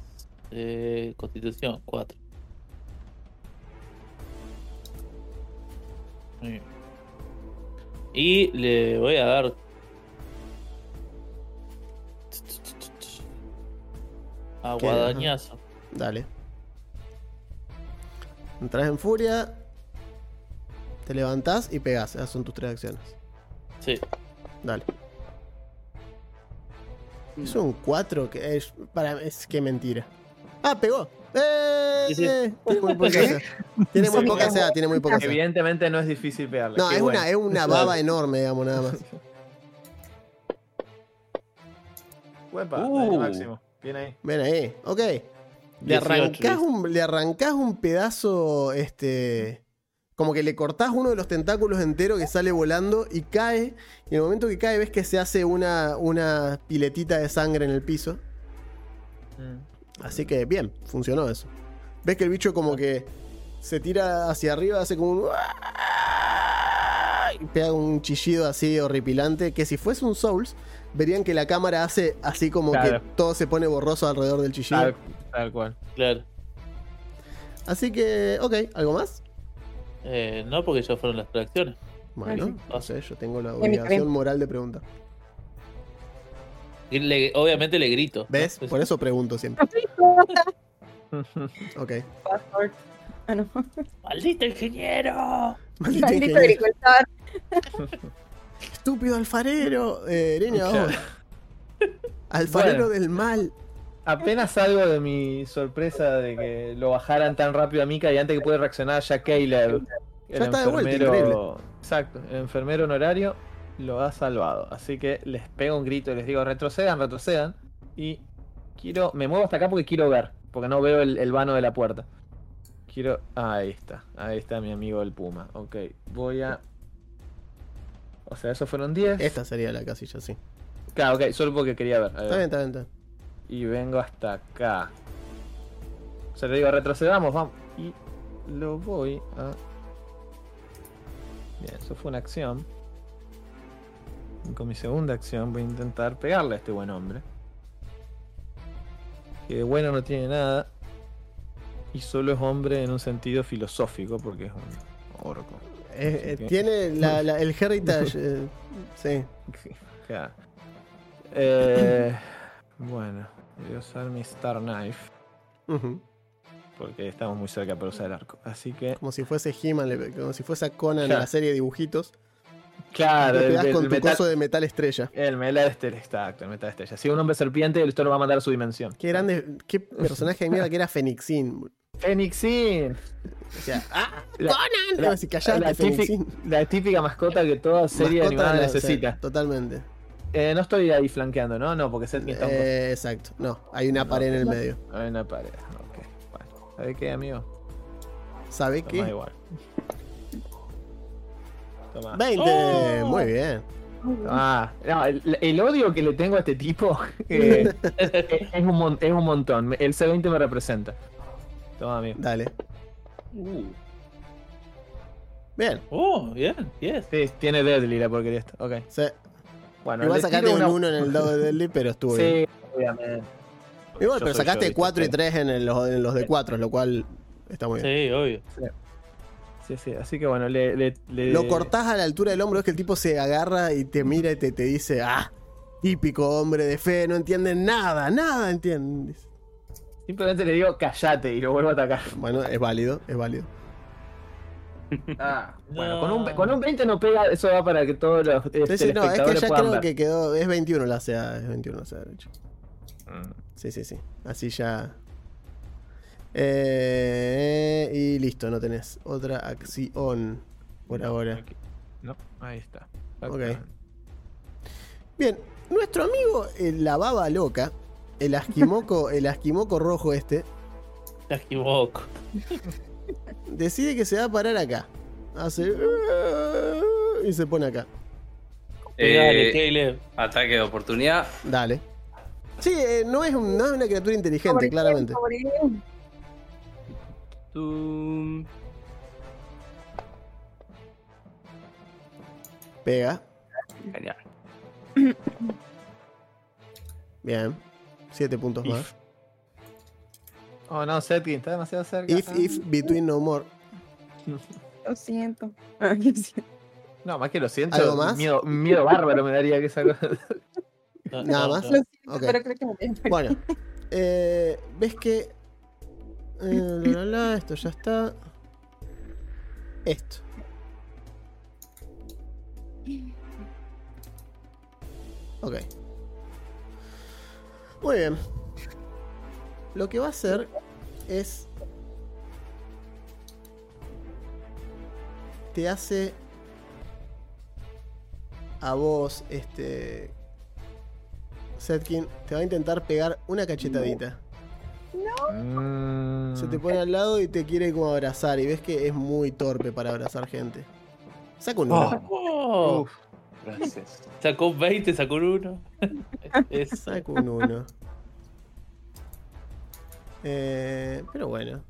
S6: eh, constitución, 4. Y le voy a dar... Aguadañazo.
S1: Dale. Entras en furia, te levantás y pegás. Esas son tus tres acciones.
S6: Sí.
S1: Dale. Es un 4 que es. Para, es que mentira. ¡Ah, pegó! ¡Eh!
S6: Sí, sí.
S1: Tiene muy poca CA. Tiene muy poca CA, tiene muy poca CA.
S3: Evidentemente no es difícil pegarle.
S1: No, es
S3: bueno.
S1: una, es una baba enorme, digamos, nada más.
S3: Huepa,
S6: Uh.
S3: máximo. Bien ahí.
S1: Ven ahí, ok. Le
S6: 18,
S1: arrancás, un, le arrancás un pedazo, este... Como que le cortás uno de los tentáculos entero que sale volando y cae. Y en el momento que cae ves que se hace una, una piletita de sangre en el piso.
S3: Mm.
S1: Así que bien, funcionó eso. Ves que el bicho como que se tira hacia arriba, hace como un... Y pega un chillido así horripilante. Que si fuese un Souls, verían que la cámara hace así como
S3: Claro.
S1: que todo se pone borroso alrededor del chillido.
S3: Tal, tal cual.
S6: Claro.
S1: Así que, ok, ¿algo más?
S6: Eh, no, porque ya fueron las reacciones.
S1: Bueno,
S5: sí.
S1: no sé, yo tengo la obligación moral de preguntar.
S6: Le- obviamente le grito.
S1: ¿Ves? Por eso pregunto siempre. Ok.
S5: Ah, no.
S6: ¡Maldito ingeniero!
S1: Maldito
S5: Maldito
S1: ingeniero.
S5: agricultor.
S1: Estúpido alfarero. Eh, Irene. Alfarero
S3: Bueno.
S1: del mal.
S3: Apenas salgo de mi sorpresa de que lo bajaran tan rápido a Mika y antes que puede reaccionar ya Caleb.
S1: Ya está de vuelta, increíble.
S3: Exacto, el enfermero honorario lo ha salvado. Así que les pego un grito y les digo retrocedan, retrocedan. Y quiero. Me muevo hasta acá porque quiero ver. Porque no veo el, el vano de la puerta. Quiero. ahí está. Ahí está mi amigo el Puma. Ok. Voy a. O sea, esos fueron 10.
S1: Esta sería la casilla, sí.
S3: Claro, ok, solo porque quería ver.
S1: Bien, está bien, está bien.
S3: Y vengo hasta acá. O sea, le digo, retrocedamos, vamos. Y lo voy a. Bien, eso fue una acción. Y con mi segunda acción voy a intentar pegarle a este buen hombre. Que de bueno no tiene nada. Y solo es hombre en un sentido filosófico, porque es un orco.
S1: Eh, eh, tiene la- la- el heritage. eh, sí.
S3: Claro. Bueno, voy a usar mi Star Knife. Porque estamos muy cerca para usar el arco. Así que.
S1: Como si fuese He-Man, como si fuese a Conan en la serie de dibujitos.
S3: Claro, el,
S1: pegás
S3: el
S1: con tu
S3: metal,
S1: coso de metal estrella.
S3: el metal estrella, exacto, el metal estrella. Si un hombre serpiente, esto lo va a mandar a su dimensión.
S1: Qué grande, qué personaje de mierda que era Fenixin.
S3: Fenixin.
S1: O sea, ¡ah!
S3: La-
S1: ¡Conan!
S3: la-
S1: callate,
S3: típica,
S1: Fenixin.
S3: la típica mascota que toda serie
S1: Mascota
S3: animada necesita.
S1: sí, totalmente.
S3: Eh, no estoy ahí flanqueando, ¿no? No, porque Setkin está un poco-
S1: Eh, exacto. No, hay una pared en el medio.
S3: Hay una pared. Ok, bueno. ¿Sabe qué, amigo?
S1: ¿Sabe
S3: Toma
S1: qué?
S3: igual. Toma.
S1: 20.
S6: Oh.
S1: Muy bien.
S3: Ah, no, el, el odio que le tengo a este tipo eh, es, es un mon- es un montón. El C20 me representa. Toma, amigo.
S1: Dale.
S6: Uh.
S1: Bien.
S6: Oh, bien, yes.
S3: Sí, tiene Deadly la porquería esta. Ok.
S1: Sí.
S3: Bueno,
S1: Igual sacaste un
S3: una-
S1: 1 en el dado de Deadly, pero estuvo bien.
S3: Sí, obviamente.
S1: Igual, pero sacaste
S3: yo, ¿viste?
S1: 4 y
S3: Sí.
S1: 3 en, en los de 4, lo cual está muy bien.
S6: Sí, obvio.
S3: Sí, sí, así que bueno, le. le, le-
S1: Lo cortás a la altura del hombro, es que el tipo se agarra y te mira y te, te dice, ah, típico hombre de fe, no entiende nada, nada entiendes.
S3: Simplemente le digo callate y lo vuelvo a atacar.
S1: Bueno, es válido, es válido.
S3: Ah, bueno,
S6: No.
S3: con, un, con un 20 no pega, eso va para que todos los
S1: Sí,
S3: este,
S1: sí, no, es que ya creo
S3: ver.
S1: que quedó, es 21 la CA, es 21 la CA, de hecho.
S3: Mm.
S1: Sí, sí, sí. Así ya. Eh, y listo, no tenés otra acción por ahora.
S3: No, ahí está.
S1: Ok. Bien, nuestro amigo el la baba loca, el asquimoco, el asquimoco rojo este,
S6: Me equivoco.
S1: decide que se va a parar acá. Hace y se pone acá.
S6: Dale,
S2: Eh,
S6: Caleb.
S2: ataque de oportunidad.
S1: Dale. Sí, eh, no, es un- no es una criatura inteligente, claramente.
S2: Tum.
S1: Pega.
S2: Genial.
S1: Bien. Siete puntos
S3: If.
S1: más.
S3: Oh no, Setkin, está demasiado cerca.
S1: If, if, between no more.
S5: Lo siento. Ah, lo siento.
S3: No, más que lo siento.
S1: ¿Algo más?
S3: Miedo, miedo bárbaro me daría que esa cosa.
S6: No,
S1: Nada
S6: no,
S1: más.
S6: no.
S5: Lo siento,
S1: Ok.
S5: pero creo que me tengo que-
S1: Bueno, eh, ves que. eh, la, la, la, esto ya está. Esto. Ok. Muy bien. Lo que va a hacer es. Te hace. A vos, este. Setkin, te va a intentar pegar una cachetadita.
S3: No.
S1: Se te pone al lado y te quiere como abrazar. Y ves que es muy torpe para abrazar gente. Saca un
S3: 1
S2: francés.
S6: Sacó un 20, sacó un 1.
S1: Sacó un 1. Eh, pero bueno.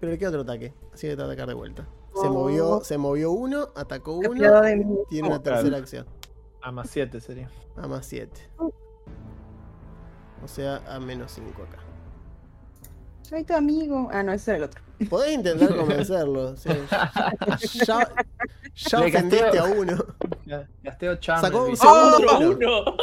S1: Pero le queda otro ataque. Así que te va a atacar de vuelta. Se
S5: oh.
S1: movió, se movió uno, atacó uno. Tiene una tercera acción.
S3: A más 7 sería.
S1: A más 7. O sea, a menos 5 acá.
S5: Soy tu amigo. Ah, no, ese era el otro.
S1: Podés intentar convencerlo. sí. Ya, ya ofendiste a uno.
S3: Gasteo charm.
S1: Sacó un segundo
S6: ¡Oh!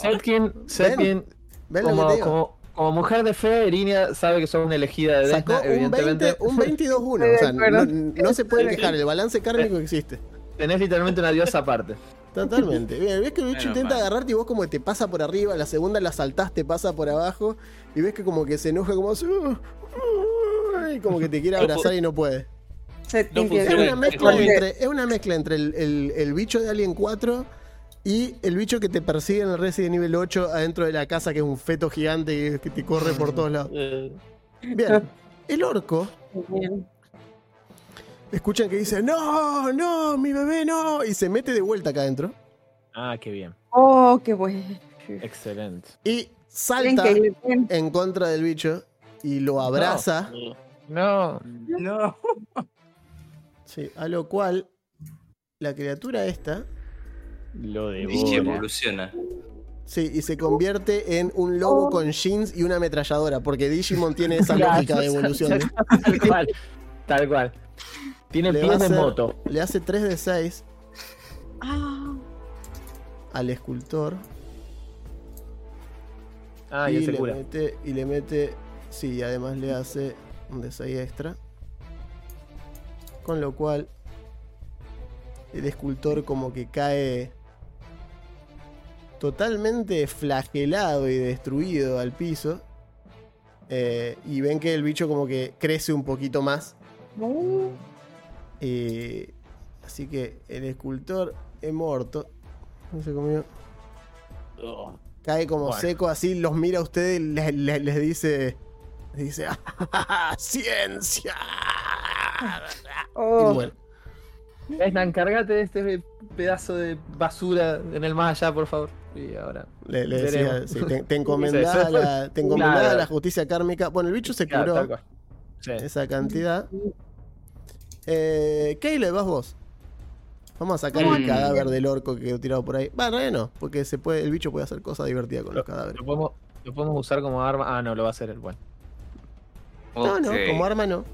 S3: Setkin, Setkin,
S1: ¿Ven lo que
S3: como,
S1: te digo?
S3: como, como mujer de fe, Irinia sabe que sos una elegida de
S1: Sacó
S3: Desna,
S1: un,
S3: evidentemente.
S1: 20, un 22-1.
S5: Estoy de
S1: O sea, no, no se puede quejar. El balance kármico existe.
S3: Tenés literalmente una diosa aparte.
S1: Totalmente. Bien, ves que el bicho
S2: Menos
S1: intenta
S2: mal.
S1: agarrarte y vos como que te pasa por arriba, la segunda la saltás, te pasa por abajo y ves que como que se enoja como así, "Uh, uh", y como que te quiere abrazar y no puede.
S5: Se
S6: No
S5: tiene
S1: Es una mezcla entre, es una mezcla entre el, el- el bicho de Alien 4 y el bicho que te persigue en el Resident nivel 8 adentro de la casa, que es un feto gigante que, que te corre por todos lados.
S6: Eh,
S1: Bien, el orco
S5: Bien.
S1: escuchan que dice, no, no, mi bebé no, y se mete de vuelta acá adentro
S3: Ah, qué bien.
S5: Oh, qué bueno.
S3: Excelente.
S1: y salta en contra del bicho y lo abraza.
S3: No.
S2: No.
S1: Sí, a lo cual la criatura esta,
S3: Lo
S2: Y
S3: devora.
S2: evoluciona.
S1: sí, y se convierte en un lobo con jeans y una ametralladora, porque Digimon tiene esa
S3: Claro,
S1: lógica de evolución. ¿no?
S3: Tal cual. Tal cual. Tiene
S1: Le
S3: pies de
S1: hacer-
S3: moto.
S1: Le hace 3 de 6
S5: Ah,
S1: al escultor
S3: Ah, y
S1: y,
S3: se
S1: le
S3: cura.
S1: mete, y le mete, sí, además le hace de 6 extra. Con lo cual el escultor como que cae totalmente flagelado y destruido al piso. Eh, y ven que el bicho como que crece un poquito más. Eh, así que el escultor es muerto. No se comió.
S6: Oh,
S1: Cae como
S3: Bueno.
S1: seco, así los mira a ustedes y les, les- les dice. Les dice. "Ah, ¡Ciencia!
S5: Oh,
S1: Y bueno,
S3: Esna, encárgate de este pedazo de basura en el más allá, por favor. Y ahora.
S1: le, le decía, sí, te, te encomendás
S3: Sí,
S1: a
S3: sí.
S1: la, te encomendás
S3: Claro.
S1: a la justicia kármica. Bueno, el bicho se
S3: Claro,
S1: curó.
S3: Sí.
S1: esa cantidad. Eh, vas vos. Vamos a sacar
S2: Mm.
S1: el cadáver del orco que quedó tirado por ahí. Realidad no, porque se puede, el bicho puede hacer cosas divertidas con los cadáveres.
S3: Lo podemos, lo podemos usar como arma. Ah, no, lo va a hacer el bueno.
S1: No, no, como arma no.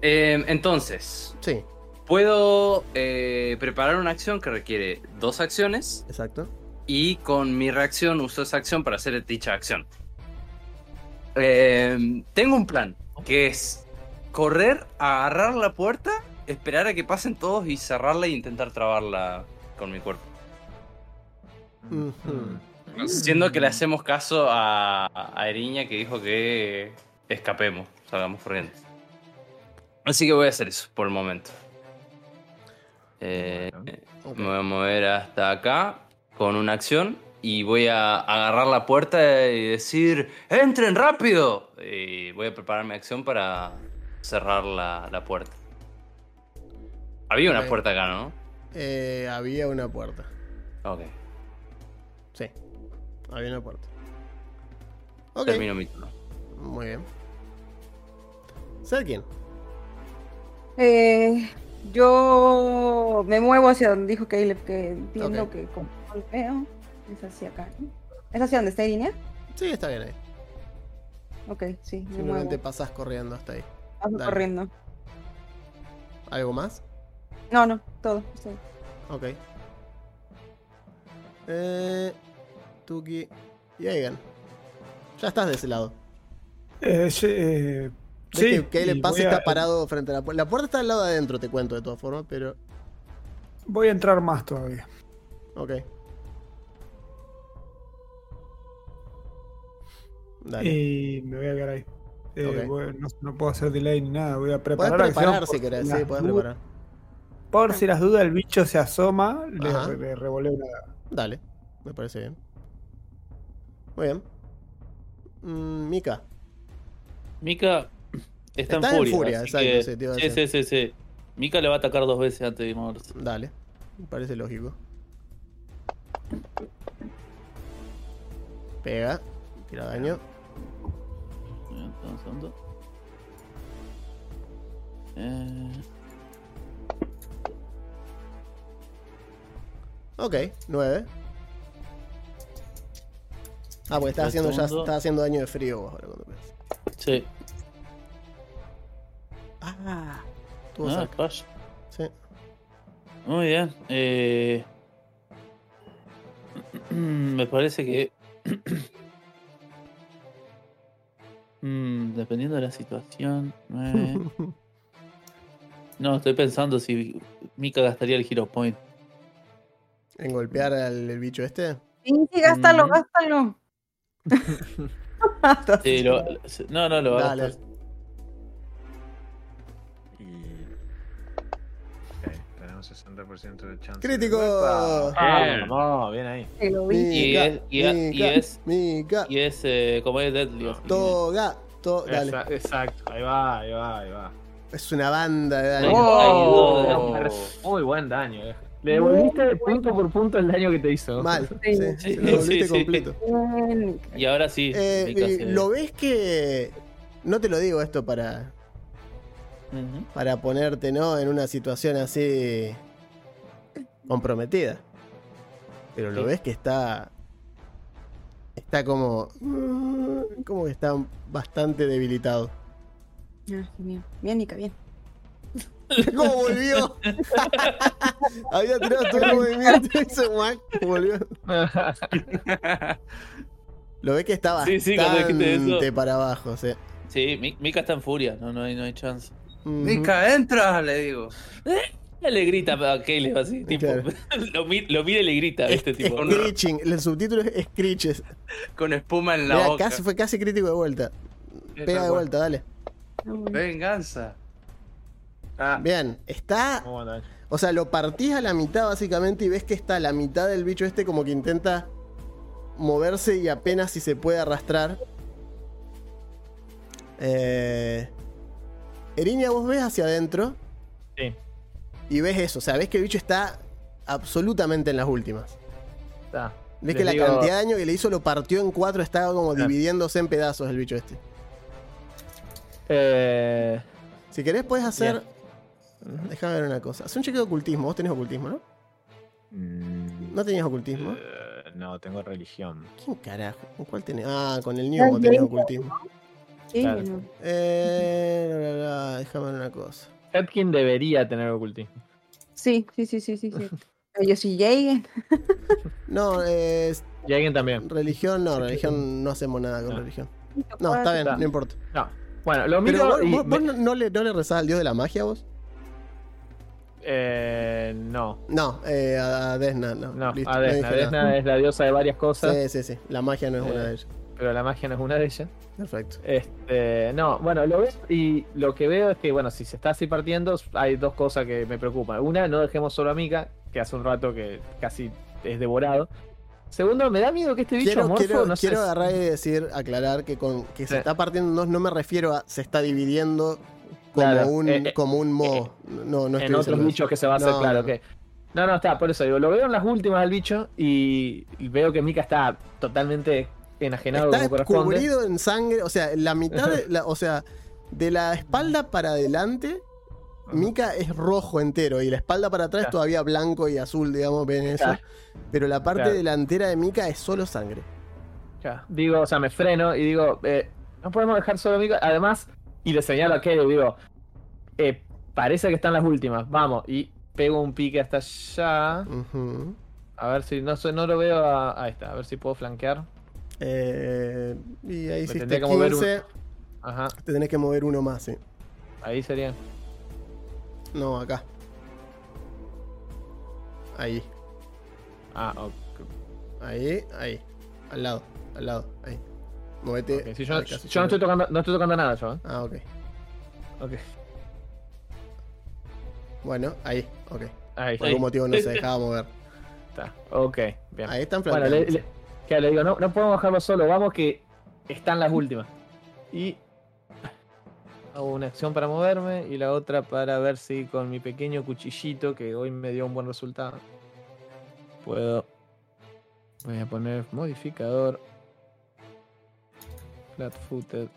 S2: Eh, entonces,
S1: Sí,
S2: puedo eh, preparar una acción que requiere dos acciones
S1: exacto.
S2: y con mi reacción uso esa acción para hacer dicha acción. Eh, tengo un plan que es correr, agarrar la puerta, esperar a que pasen todos y cerrarla e intentar trabarla con mi cuerpo. Siendo que le hacemos caso a, a Eriña que dijo que escapemos, salgamos corriendo. Así que voy a hacer eso por el momento. Eh. Me voy a mover hasta acá con una acción y voy a agarrar la puerta y decir ¡Entren rápido! Y voy a preparar mi acción para cerrar la, la puerta. Había una puerta acá, ¿no?
S1: Eh, había una puerta.
S2: Ok,
S1: había una puerta. Ok,
S2: termino mi turno.
S1: muy bien. Serkin,
S5: Eh, yo me muevo hacia donde dijo Caleb, que entiendo que como lo veo, es hacia acá. ¿no? ¿Es hacia donde está Irina?
S1: sí, está bien ahí.
S5: Ok, sí, me
S1: Simplemente
S5: muevo.
S1: pasas corriendo hasta ahí.
S5: Paso
S1: dale.
S5: corriendo.
S1: ¿Algo más?
S5: No, no, todo. bien.
S1: Ok. Eh, Tuki y Egan. Ya estás de ese lado.
S4: Eh, eh, sí,
S1: que Caleb
S4: voy
S1: está
S4: a-
S1: parado frente a la puerta. La puerta está al lado de adentro, te cuento de todas formas, pero.
S4: Voy a entrar más todavía.
S1: Ok. Dale.
S4: Y me voy a quedar ahí. Eh, voy- no, no puedo hacer delay ni nada. Voy a
S1: Podés
S4: preparar acción
S1: preparar
S4: por
S1: si querés, sí, podés preparar.
S4: Por si las dudas el bicho se asoma, le, le revoleo una.
S1: Dale, me parece bien. Muy bien. Mm, Mika.
S6: Mika está,
S1: Está
S6: en
S1: en
S6: furia.
S1: furia, exacto,
S6: que-
S1: sí,
S6: sí, sí, sí. Mika le va a atacar dos veces antes de moverse.
S1: Dale, me parece lógico. Pega, tira daño.
S6: Eh,
S1: Ok, 9. Ah, porque estás haciendo, ya estás haciendo daño de frío vos ahora cuando pegas.
S6: sí.
S1: Ah, estuvo
S6: Ah, flash.
S1: Sí.
S6: Muy bien. eh, Me parece que. Mm, dependiendo de la situación. eh, No, estoy pensando si Mika gastaría el Hero Point.
S1: En golpear al el bicho este.
S5: Sí, sí, gástalo,
S6: Ujú.
S5: gástalo.
S6: Sí, lo- No, no, lo va a
S1: Dale.
S6: gastar.
S7: Y. Ok, tenemos 60% de chance.
S1: ¡Crítico!
S3: Ah, no, bien ahí.
S6: Y es- y es- y es-
S1: Mika,
S6: Y es eh, como es Deadly. que-
S1: Toga, to- dale.
S3: Exacto, ahí va, ahí va, ahí va.
S1: Es una banda de daño.
S6: Oh.
S3: Muy buen daño. eh. Le devolviste punto por punto el daño que te hizo.
S1: Mal,
S5: Sí.
S1: sí,
S6: Sí,
S1: lo volviste
S6: sí, sí.
S1: completo.
S6: Y ahora sí.
S1: Eh,
S6: se-
S1: lo ves que. No te lo digo esto para, para ponerte ¿no? en una situación así comprometida. Pero lo
S6: Sí.
S1: ves que está. Está como. Como que está bastante debilitado.
S5: Ah, bien, bien, Nika, bien.
S1: ¿Cómo volvió? Había tirado todo el movimiento y se guac, volvió. Lo ves que está bastante
S6: Sí,
S1: para abajo. Sí.
S6: Sí, Mi- Mika está en furia, no, no, hay, no hay chance.
S1: Ujú.
S2: Mica, entra, le digo.
S6: Él le grita a Caleb así, tipo,
S1: Claro.
S6: lo, lo mira y le grita, ¿viste? Tipo,
S1: Screeching, el subtítulo es Screeches.
S2: Con espuma en la
S1: Mira,
S2: boca.
S1: casi, fue casi crítico de vuelta. Pega de vuelta, dale.
S2: Venganza.
S3: Ah,
S1: Bien, está. O sea, lo partís a la mitad básicamente y ves que está la mitad del bicho este como que intenta moverse y apenas si se puede arrastrar. Eh... Erinia, vos ves hacia adentro
S3: Sí,
S1: y ves eso. O sea, ves que el bicho está absolutamente en las últimas.
S3: está.
S1: Ves
S3: Les
S1: que la
S3: digo-
S1: cantidad de daño que le hizo lo partió en cuatro, estaba como
S3: Claro.
S1: dividiéndose en pedazos el bicho este.
S3: Eh,
S1: Si querés, puedes hacer. Déjame ver una cosa. Haz un chequeo de ocultismo. Vos tenés ocultismo, ¿no?
S7: Mm,
S1: No tenías ocultismo.
S7: eh, no, tengo religión.
S1: ¿Quién carajo? ¿Con cuál tenés? Ah, con el Newmo tenés ocultismo.
S5: Sí,
S3: Claro.
S5: bueno.
S1: Eh. Déjame ver una cosa.
S3: Hetkin debería tener ocultismo.
S5: sí, sí, sí, sí, sí. sí. Ellos lleguen.
S1: No, es.
S3: Y alguien también.
S1: Religión, no, religión no hacemos nada con
S3: No.
S1: religión. No, está bien,
S3: Está.
S1: no importa.
S3: No. Bueno, lo
S1: Pero
S3: miro
S1: vos,
S3: y
S1: vos-
S3: me-
S1: vos no, no le, no le rezás al dios de la magia, vos.
S3: Eh, no.
S1: No, eh, a a Desna, no.
S3: No,
S1: Listo,
S3: a
S1: no
S3: es la diosa de varias cosas,
S1: Sí, sí, sí. La magia no es una
S3: Eh,
S1: de ellas.
S3: pero la magia no es una de ellas.
S1: Perfecto.
S3: Este, no, bueno, lo veo y lo que veo es que, bueno, si se está así partiendo, hay dos cosas que me preocupan. Una, no dejemos solo a Mika, que hace un rato que casi es devorado. Segundo, me da miedo que este bicho
S1: Quiero,
S3: amorfo,
S1: quiero,
S3: no sé,
S1: quiero agarrar y decir, aclarar que con que se
S3: Sí.
S1: está partiendo en dos no me refiero a se está dividiendo como
S3: Claro,
S1: un
S3: eh, eh,
S1: como un mo. no, no estoy
S3: en otros bichos que se va a hacer,
S1: No,
S3: claro,
S1: no.
S3: que. No, no, está, por eso digo, lo veo en las últimas del bicho y veo que Mika está totalmente enajenado
S1: Está
S3: como
S1: cubrido en sangre, o sea, la mitad, de la- o sea, de la espalda para adelante, Mika es rojo entero y la espalda para atrás
S3: Claro.
S1: todavía blanco y azul, digamos, ven eso.
S3: Claro.
S1: Pero la parte
S3: Claro.
S1: delantera de Mika es solo sangre.
S3: Ya, Digo, o sea, me freno y digo, eh, no podemos dejar solo a Mika. Además, y le señalo a Kelly, digo, eh, parece que están las últimas, vamos. Y pego un pique hasta allá. A ver si no, no lo veo. A, ahí está, a ver si puedo flanquear.
S1: Eh, y ahí
S3: tendría que mover un-
S1: 15,
S3: Ajá,
S1: te tenés que mover uno más, sí.
S3: ahí sería.
S1: No, acá. Ahí,
S3: Ah, ok.
S1: ahí, ahí. Al lado, al lado, ahí.
S3: Sí, yo,
S1: Ay, casi
S3: yo no, estoy tocando, no estoy tocando nada, yo. ¿eh?
S1: Ah, ok.
S3: Ok,
S1: Bueno, ahí, ok.
S3: ahí
S1: Por algún motivo no se dejaba mover.
S3: está. Ok, bien.
S1: Ahí están
S3: Bueno, le, le- que le digo, no, no podemos bajarlo solo, vamos que están las últimas. Y hago una acción para moverme y la otra para ver si con mi pequeño cuchillito, que hoy me dio un buen resultado, puedo... Voy a poner modificador. Flat footed.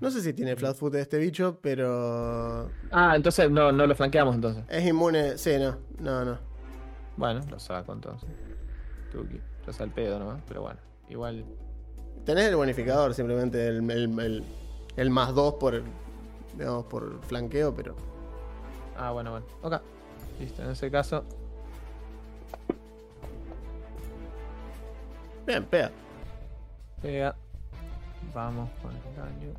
S1: No sé si tiene flat foot este bicho, pero.
S3: Ah, entonces no, no lo flanqueamos entonces.
S1: Es inmune. Sí, no, no, no.
S3: Bueno, lo saco entonces. Tuki. Lo al pedo nomás, pero bueno. Igual
S1: Tenés el bonificador, simplemente el, el, el- el más 2 por, el- digamos, por flanqueo, pero.
S3: Ah, bueno, bueno. Ok. Listo, en ese caso.
S1: Bien, pega.
S3: Pega. Vamos con el daño.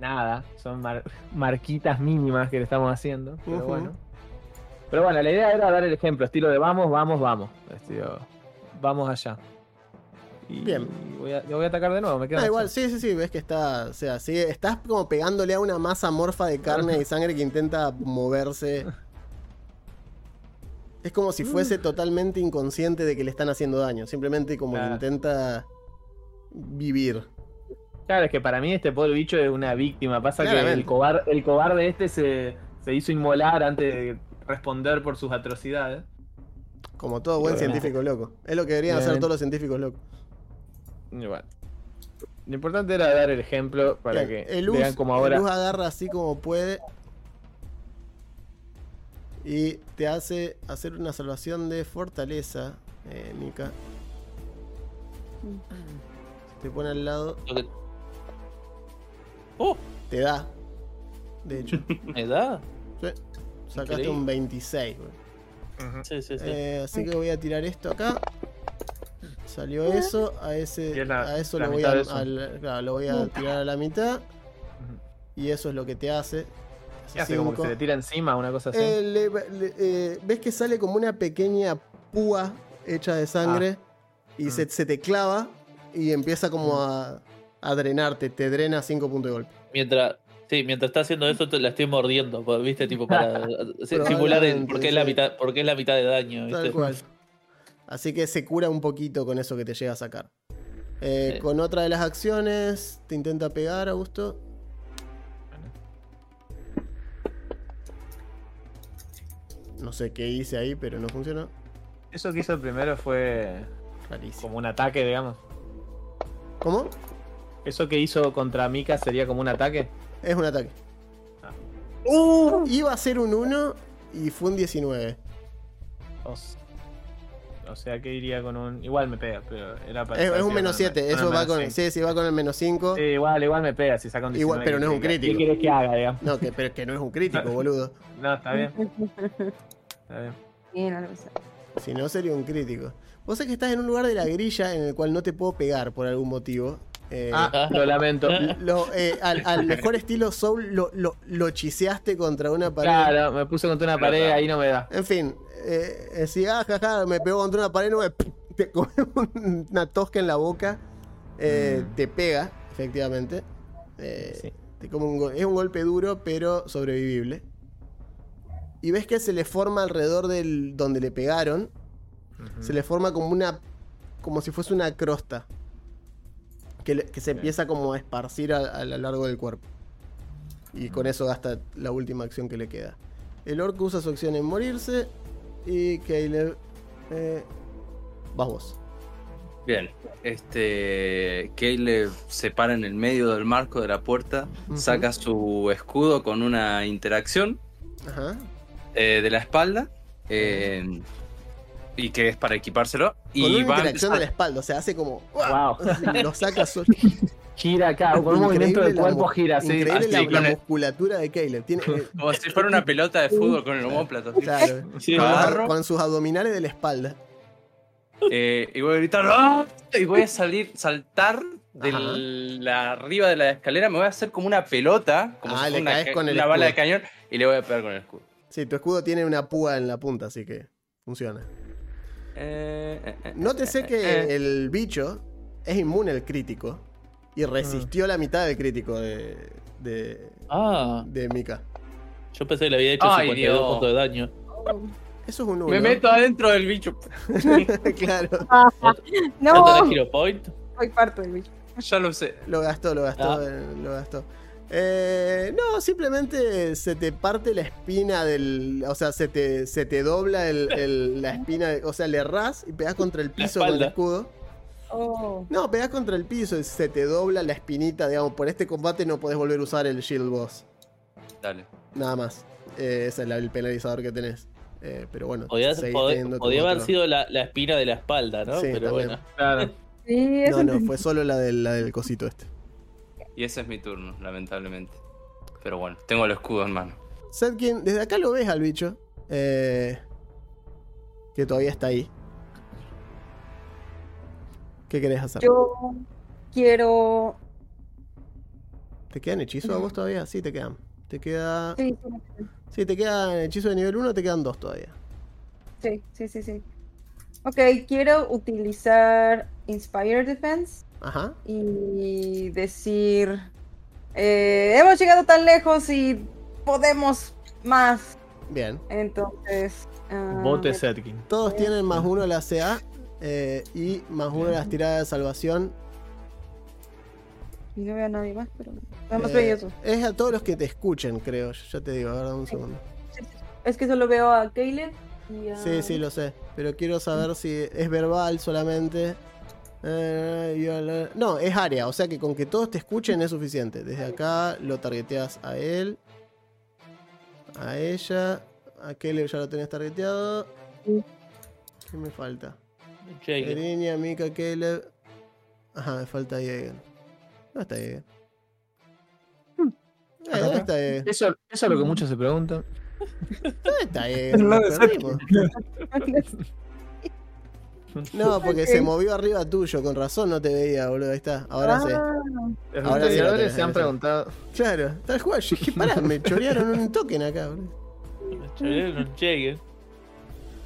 S3: Nada, son mar- marquitas mínimas que le estamos haciendo. Pero bueno. Pero bueno, la idea era dar el ejemplo, estilo de vamos, vamos, vamos. Estilo, vamos allá. Y
S1: Bien.
S3: Voy a, voy a atacar de nuevo, me queda
S1: Ah, igual, sí, sí, sí, ves que está. O sea, sigue, estás como pegándole a una masa morfa de carne y sangre que intenta moverse. Es como si fuese totalmente inconsciente de que le están haciendo daño. Simplemente como que intenta vivir.
S3: Claro, es que para mí este pobre bicho es una víctima. Pasa que el, cobar- el cobarde este se, se hizo inmolar antes de responder por sus atrocidades.
S1: Como todo buen científico loco. Es lo que deberían hacer todos los científicos locos.
S3: Bueno. Lo importante era dar el ejemplo para
S1: Bien,
S3: que
S1: el Luz,
S3: vean como
S1: el
S3: ahora.
S1: Luz agarra así como puede. Y te hace hacer una salvación de fortaleza, eh, Mika. Te pone al lado,
S6: ¡Oh!
S1: te da. De hecho,
S6: ¿Me da?
S1: Sí, sacaste
S6: Increíble.
S1: un 26. güey.
S6: Sí, sí, sí.
S1: Eh, así que voy a tirar esto acá. Salió eso, a ese,
S3: la-
S1: a eso lo voy a,
S3: de eso.
S1: al- claro, lo voy a tirar a la mitad. Y eso es lo que te hace.
S3: ¿Qué hace? Como que se le tira encima, una cosa así.
S1: Eh, le- le- eh, ves que sale como una pequeña púa hecha de sangre y
S3: Mm.
S1: se, se te clava y empieza como a, a drenarte, te drena 5 puntos de golpe.
S6: Mientras, sí, mientras está haciendo eso, te la estoy mordiendo, por- ¿viste? Tipo, para simular el,
S1: Probablemente,
S6: por, qué es la mitad, por qué es la mitad de daño, ¿viste?
S1: Tal cual. Así que se cura un poquito con eso que te llega a sacar. Eh,
S6: Sí.
S1: Con otra de las acciones, te intenta pegar, Augusto. No sé qué hice ahí, pero no funcionó.
S3: Eso que hizo primero fue
S1: Rarísimo.
S3: como un ataque, digamos.
S1: ¿Cómo?
S3: Eso que hizo contra Mika sería como un ataque.
S1: Es un ataque.
S3: Ah.
S1: Iba a ser un 1 y fue un 19.
S3: O, s- o sea que iría con un. Igual me pega, pero era para.
S1: Es, es un menos
S3: era
S1: 7.
S3: con
S1: Eso va con.
S3: cinco.
S1: Sí, sí, va con el menos 5.
S3: Sí, igual, igual me pega si saca un 19.
S1: Igual, pero no es un
S3: ¿qué-
S1: crítico.
S3: ¿Qué querés que haga, digamos?
S1: No, que, pero que no es un crítico, boludo.
S3: No, está bien. Está bien.
S5: Bien, algo.
S1: Si no, sería un crítico. Vos sabés que estás en un lugar de la grilla en el cual no te puedo pegar por algún motivo. Eh,
S3: Ah, lo lamento.
S1: lo- eh, al, al mejor estilo Soul lo, lo, lo chiseaste contra una pared.
S3: Claro, me puse contra una pared, ahí no me da.
S1: En fin, eh, si ah, jaja, me pegó contra una pared, no me, te come un- una tosca en la boca, eh, te pega, efectivamente. Eh,
S3: Sí.
S1: te come un gol- es un golpe duro, pero sobrevivible. Y ves que se le forma alrededor del donde le pegaron, se le forma como una, como si fuese una crosta. Que, se empieza como a esparcir a, a lo largo del cuerpo. Y con eso gasta la última acción que le queda. El orco usa su acción en morirse. Y Caleb. Eh, vas vos.
S2: Bien, este. Caleb se para en el medio del marco de la puerta, saca su escudo con una interacción
S1: Ajá.
S2: eh, de la espalda. eh, y que es para equipárselo.
S1: Con
S2: Y
S1: una
S2: va a
S1: de la espalda. O sea, hace como.
S3: Wow.
S1: Lo saca solo.
S3: Gira acá, con un movimiento del
S1: la
S3: cuerpo gira así.
S1: Increíble
S2: así,
S1: la, la
S2: con el-
S1: musculatura de Caleb. Tiene, eh,
S2: Como si fuera una pelota de fútbol con el homóplato.
S1: claro,
S6: Sí,
S1: con,
S2: agarro.
S1: con sus abdominales de la espalda.
S2: Eh, y voy a gritar ¡Ah! y voy a salir, saltar de
S1: Ajá.
S2: la arriba de la escalera, me voy a hacer como una pelota, como
S1: Ah,
S2: si
S1: le
S2: fuera una,
S1: con el
S2: una bala de cañón, y le voy a pegar con el escudo.
S1: Sí, tu escudo tiene una púa en la punta, así que funciona.
S2: Eh, eh, eh,
S1: Nótese que el bicho es inmune al crítico. Y resistió la mitad del crítico de, de,
S6: Ah,
S1: de Mika.
S6: yo pensé que le había hecho
S2: Ay,
S6: 52
S2: Dios.
S6: puntos de daño.
S1: Eso es un 1.
S2: Me meto adentro del bicho.
S1: claro.
S6: ¿Cuánto
S5: No,
S6: de Hero Point?
S5: soy parte del bicho.
S2: Ya lo sé.
S1: Lo gastó, lo gastó,
S6: Ah.
S1: lo gastó. Eh, no, simplemente se te parte la espina del. O sea, se te, se te dobla el- el- la espina. de- o sea, le errás y pegás contra el piso con el escudo.
S5: Oh.
S1: No, pegás contra el piso y se te dobla la espinita, digamos. Por este combate no podés volver a usar el Shield Boss.
S2: Dale.
S1: Nada más. Eh, ese es el penalizador que tenés. Eh, pero bueno,
S6: Podía, haber sido la, la espina de la espalda, ¿no?
S1: Sí,
S6: Pero
S1: también.
S6: bueno.
S3: Claro.
S5: Sí,
S1: No, no, fue solo la del, la del cosito este.
S2: Y ese es mi turno, lamentablemente. Pero bueno, tengo el escudo en mano.
S1: Sedkin, desde acá lo ves al bicho. eh, que todavía está ahí. ¿Qué querés hacer?
S5: Yo quiero.
S1: ¿Te quedan hechizos a vos todavía? Sí, te quedan. Te queda.
S5: Sí,
S1: Sí, te quedan hechizos de nivel 1, te quedan dos todavía.
S5: sí, sí, sí, sí. Ok, quiero utilizar Inspire Defense
S1: Ajá.
S5: y decir. eh, hemos llegado tan lejos y podemos más.
S1: Bien.
S5: Entonces. ah,
S3: Bote Setkin.
S1: Todos tienen más uno a la CA eh, y más uno a las tiradas de salvación.
S5: y no veo a nadie más, pero.
S1: Eh,
S5: eso.
S1: es a todos los que te escuchen, creo. Ya te digo, ahora un segundo.
S5: Es que solo veo a Caleb y a.
S1: Sí, sí, lo sé. Pero quiero saber si es verbal solamente. Eh, No, es área. O sea que con que todos te escuchen es suficiente. Desde acá lo targeteas a él. A ella. A Caleb ya lo tenés targeteado. ¿Qué me falta?
S6: Jake.
S1: Erinia, Mika, Caleb. Ajá, me falta Jagen. ¿Dónde está Jagen? Eh, ¿Dónde está Jagen?
S3: Eso, eso es lo que muchos se preguntan.
S1: ¿Dónde está Jagen?
S4: Al
S1: No, porque se movió arriba tuyo, con razón no te veía, boludo. Ahí está, ahora sí.
S5: Ah,
S3: Los
S1: Ahora sí lo
S3: historiadores
S1: tenés,
S3: se han
S1: ahí sí.
S3: preguntado.
S1: Claro, tal cual. Dije, pará, me chorearon un token acá, boludo.
S6: No llegue.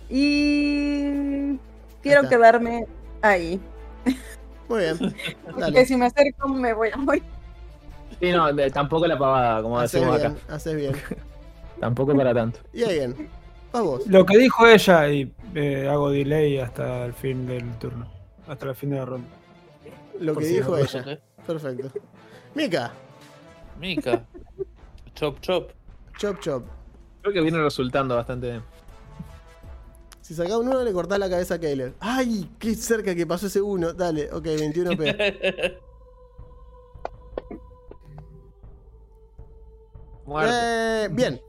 S5: Y quiero quedarme ahí.
S1: Muy bien.
S5: Porque si me acerco me voy a morir.
S3: Sí, no, tampoco la pavada, como
S1: Haces
S3: decimos
S1: bien,
S3: acá.
S1: haces bien.
S3: Tampoco para tanto.
S1: Y alguien. Vas vos.
S4: Lo que dijo ella y eh, hago delay hasta el fin del turno. Hasta el fin de la ronda.
S1: Lo
S3: Por
S1: que
S3: si
S1: dijo
S3: no-
S1: ella. Perfecto. Mika,
S6: Mika. chop chop.
S1: chop chop.
S3: Creo que viene resultando bastante bien.
S1: Si sacás un 1 le cortás la cabeza a Caleb. ¡Ay! ¡Qué cerca que pasó ese 1! Dale, ok, 21 P.
S3: Muerte.
S1: Eh, bien.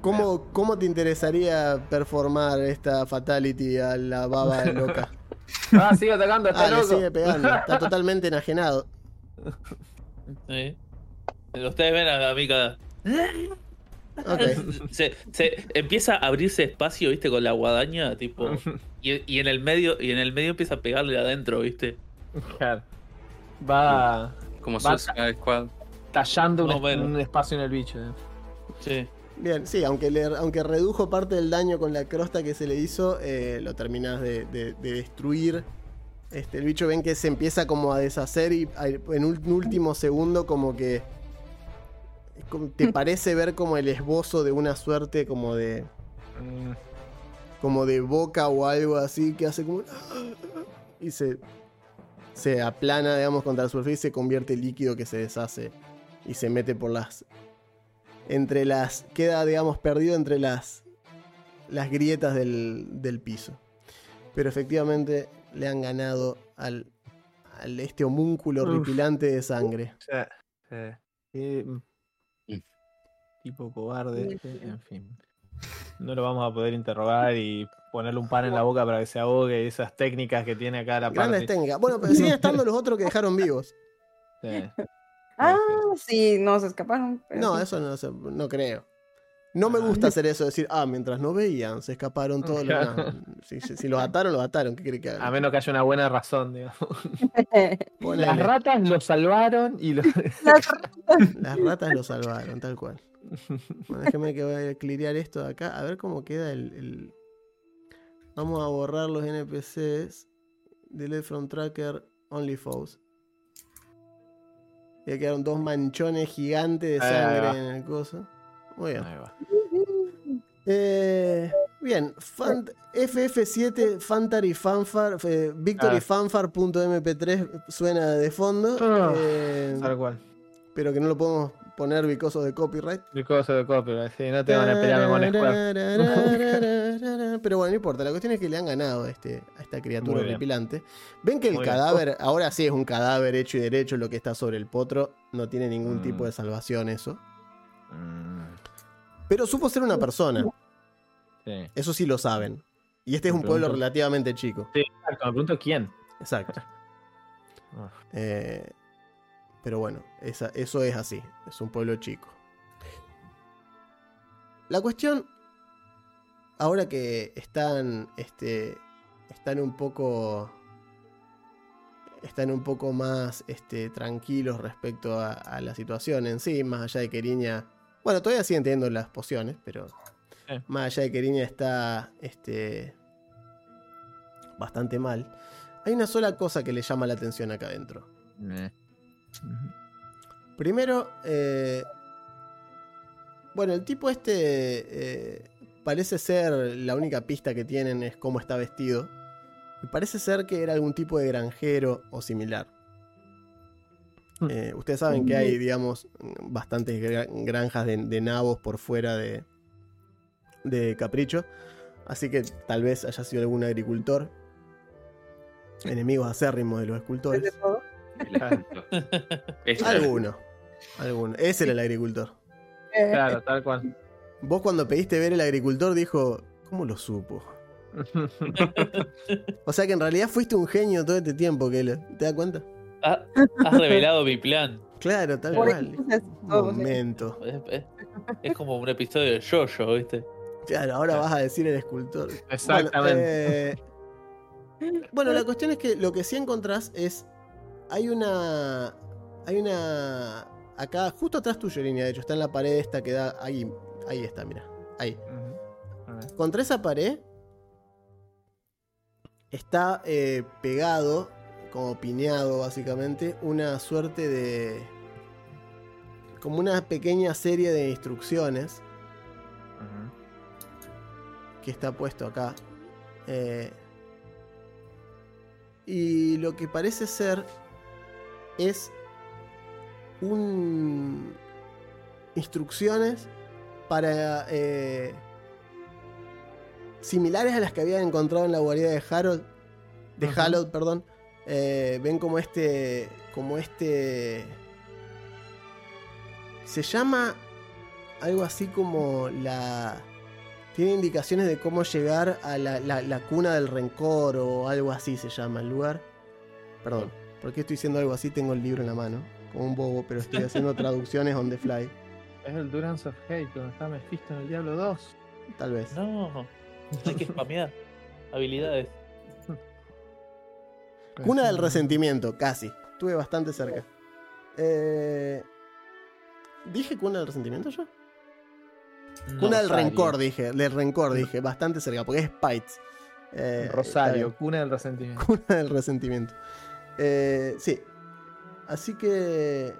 S1: ¿Cómo, ¿Cómo te interesaría performar esta fatality a la baba loca?
S3: Ah, sigue atacando, está
S1: Ah, le
S3: loco.
S1: sigue pegando. Está totalmente enajenado.
S6: Sí. Ustedes ven a Mika.
S1: Ok.
S6: Se, se empieza a abrirse espacio, viste, con la guadaña, tipo. Y, y en el medio, y en el medio empieza a pegarle adentro, viste.
S3: Claro. Va
S2: Como
S3: Va-
S2: Suicide Squad.
S3: tallando un, un espacio en el bicho. eh.
S6: Sí.
S1: Bien, sí, aunque, le, aunque redujo parte del daño con la crosta que se le hizo, eh, lo terminas de, de- de destruir. Este, el bicho ven que se empieza como a deshacer y en un último segundo como que te parece ver como el esbozo de una suerte como de
S3: Mm,
S1: como de boca o algo así que hace como y se se aplana digamos contra la superficie y se convierte en líquido que se deshace y se mete por las entre las queda digamos perdido entre las las grietas del, del piso pero efectivamente le han ganado al, al este homúnculo
S3: Uf.
S1: horripilante de sangre
S3: o sea, eh, qué, tipo cobarde. eh, En fin. No lo vamos a poder interrogar y ponerle un pan en la boca para que se ahogue. Esas técnicas que tiene acá la
S1: grandes
S3: parte.
S1: técnicas bueno pero siguen estando los otros que dejaron vivos
S3: Sí.
S5: Ah, sí, no se escaparon.
S1: No,
S5: sí.
S1: eso no, se- no creo. No me gusta hacer eso, decir, ah, mientras no veían, se escaparon todos los. Si, si- si los ataron, los ataron. ¿Qué cree que hagan?
S3: A menos que haya una buena razón, digamos. Las ratas lo salvaron y lo.
S1: Las ratas lo salvaron, tal cual. Bueno, déjeme que voy a clirear esto de acá. A ver cómo queda el. el- Vamos a borrar los NPCs. Delete from tracker, only foes. Ya quedaron dos manchones gigantes de
S3: Ahí
S1: sangre
S3: va.
S1: en el coso. Muy bien. Eh, bien, Fan- FF7 Fantary Fanfare, eh, Victory
S3: Ah.
S1: Fanfare.mp3 suena de fondo,
S3: Ah,
S1: eh,
S3: Tal cual.
S1: pero que no lo podemos poner because de copyright.
S3: El coso de copyright, sí, no te van a pelear con Square.
S1: Pero bueno, no importa, la cuestión es que le han ganado a, este, a esta criatura horripilante. Ven que el
S3: Muy bien.
S1: cadáver, ahora sí es un cadáver hecho y derecho lo que está sobre el potro, no tiene ningún
S3: Mm.
S1: tipo de salvación eso.
S3: Mm,
S1: Pero supo ser una persona,
S3: sí.
S1: eso sí lo saben. Y este es un pueblo relativamente chico.
S3: Sí, exacto, me pregunto quién.
S1: Exacto. Eh, pero bueno, esa- eso es así. Es un pueblo chico. La cuestión, ahora que están, este, están un poco, están un poco más, este, tranquilos respecto a, a la situación en sí, más allá de que Eriña, bueno, todavía siguen teniendo las pociones, pero más allá de que Eriña está, este, bastante mal. Hay una sola cosa que le llama la atención acá adentro.
S3: Eh.
S1: Primero, eh, bueno, el tipo este eh, parece ser la única pista que tienen es cómo está vestido. Y parece ser que era algún tipo de granjero o similar. Eh, ustedes saben que hay, digamos, bastantes gra- granjas de, de nabos por fuera de, de Capricho. Así que tal vez haya sido algún agricultor. Enemigos acérrimos de los escultores. Alguno. Alguno. Ese era el agricultor.
S5: Eh,
S3: Claro, tal cual.
S1: Vos cuando pediste ver el agricultor dijo, ¿cómo lo supo? O sea que en realidad fuiste un genio todo este tiempo, que ¿Te das cuenta?
S6: Ha- has revelado mi plan.
S1: Claro, tal cual. momento.
S6: Es, es- es como un episodio de Jojo, ¿viste?
S1: Claro, ahora vas a decir el escultor.
S3: Exactamente.
S1: Bueno, eh, bueno, la cuestión es que lo que sí encontrás es. Hay una. Hay una. Acá, justo atrás tuyo, línea, de hecho, está en la pared esta que da. Ahí, ahí está, mira. Ahí. Contra esa pared está eh, pegado, como piñado básicamente, una suerte de... como una pequeña serie de instrucciones que está puesto acá. Eh, y lo que parece ser es un instrucciones para eh, similares a las que habían encontrado en la guarida de Harold, de
S3: Ujú.
S1: Hallowed, perdón. Eh, ven como este, como este, se llama algo así como la tiene indicaciones de cómo llegar a la, la- la cuna del rencor o algo así se llama el lugar. Perdón, ¿por qué estoy diciendo algo así? Tengo el libro en la mano, como un bobo, pero estoy haciendo traducciones on the fly.
S3: Es el Durance of Hate, donde está Mephisto en el Diablo 2.
S1: Tal vez.
S6: No, hay que spamear habilidades.
S1: Cuna del resentimiento, casi. estuve bastante cerca. Eh, ¿Dije cuna del resentimiento yo?
S6: No,
S1: Cuna del
S3: Rosario.
S1: rencor, dije. Del rencor, dije. Bastante cerca, porque es Spites. Eh,
S3: Rosario, cuna del resentimiento.
S1: Cuna del resentimiento. Eh, sí. Así que.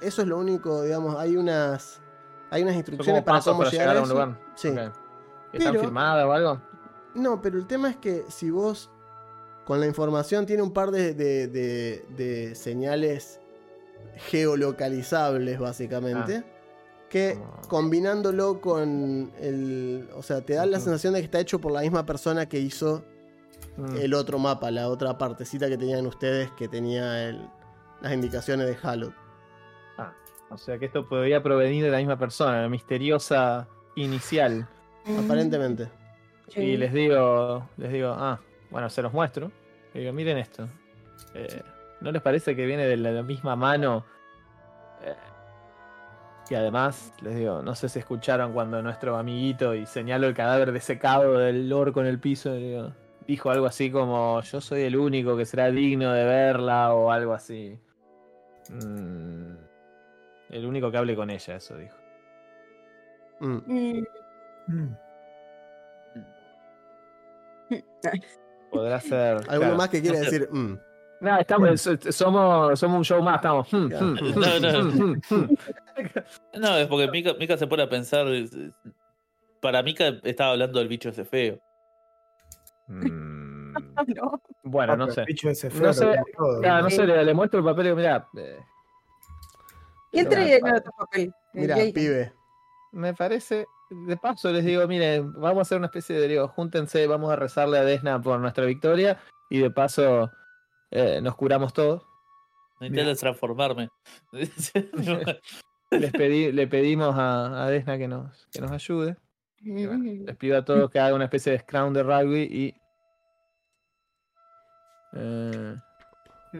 S1: Eso es lo único, digamos. Hay unas. Hay unas instrucciones para cómo
S3: para
S1: llegar,
S3: llegar a un lugar.
S1: Sí.
S3: ¿Están
S1: Pero-
S3: firmadas o algo?
S1: No, pero el tema es que si vos con la información tiene un par de, de- de- de señales geolocalizables, básicamente, que
S3: Como-
S1: combinándolo con el... O sea, te da la sensación de que está hecho por la misma persona que hizo
S3: Mm.
S1: el otro mapa, la otra partecita que tenían ustedes, que tenía el- las indicaciones de Halo.
S3: O sea que esto podría provenir de la misma persona, la misteriosa inicial.
S1: Aparentemente.
S5: Sí.
S3: Y les digo, les digo, ah, bueno, se los muestro. Y digo, miren esto. Eh, ¿No les parece que viene de la, misma mano? Eh, y además, les digo, no sé si escucharon cuando nuestro amiguito, y señalo el cadáver desecado del orco en el piso, digo, dijo algo así como, yo soy el único que será digno de verla, o algo así. Mm, el único que hable con ella, eso dijo.
S1: Mm.
S5: Mm,
S4: Mm.
S3: Podrá ser...
S1: ¿Alguno
S3: claro.
S1: más que quiera
S6: no sé.
S1: decir? mm?
S3: No, estamos, somos, somos un show más, estamos.
S1: Claro.
S6: No, no. No, es porque Mika, Mika se pone a pensar. es- Para Mika estaba hablando del bicho ese feo.
S3: Mm,
S5: no.
S3: Bueno, no sé.
S4: el bicho ese
S3: No
S4: feo lo
S3: sé. Claro, no sé, le, le muestro el papel y digo, mirá, eh,
S5: ¿Quién
S1: Mira,
S5: trae otro papel? El
S1: Mira, pibe.
S3: me parece. De paso les digo, miren, vamos a hacer una especie de, digo, júntense, vamos a rezarle a Desna por nuestra victoria y de paso eh, nos curamos todos.
S6: No intenta transformarme.
S3: Les pedí, le pedimos a, a Desna que nos, que nos ayude. Y bueno, les pido a todos que hagan una especie de scrum de rugby y. Eh,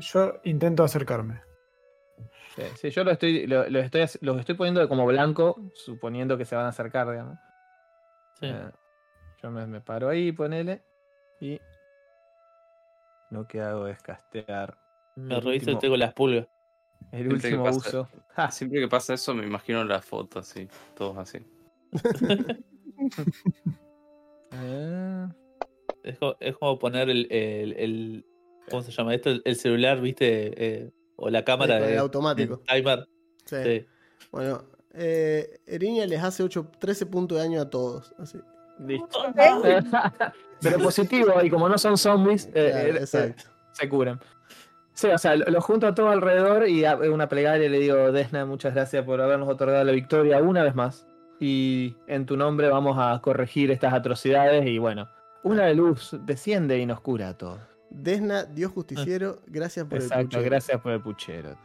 S4: Yo intento acercarme.
S3: Sí, sí, yo lo estoy, lo, lo estoy, los estoy poniendo como blanco, suponiendo que se van a acercar, digamos.
S6: Sí.
S3: Eh, yo me, me paro ahí, ponele. Y. Lo que hago es castear
S6: Me reviso y tengo las pulgas.
S3: el
S2: Siempre
S3: último
S2: pasa-
S3: uso. Ja,
S2: Siempre que pasa eso me imagino la foto así, todos así.
S3: eh,
S6: Es como, es como poner el, el, el- ¿Cómo se llama esto? El, el celular, ¿viste? Eh, o la cámara de.
S1: automático.
S6: Timer.
S1: Sí.
S6: Sí.
S1: Bueno, eh, Erinia les hace 8, 13 puntos de daño a todos. Así.
S3: listo.
S5: Ok.
S3: Pero positivo, y como no son zombies, eh,
S1: Claro,
S3: eh, se curan. Sí, o sea, lo, lo junto a todo alrededor y hago una plegaria y le digo, Desna, muchas gracias por habernos otorgado la victoria una vez más. Y en tu nombre vamos a corregir estas atrocidades y bueno, una de luz desciende y nos cura a todos.
S1: Desna, Dios justiciero, gracias por el
S3: Exacto,
S1: puchero.
S3: gracias por el puchero.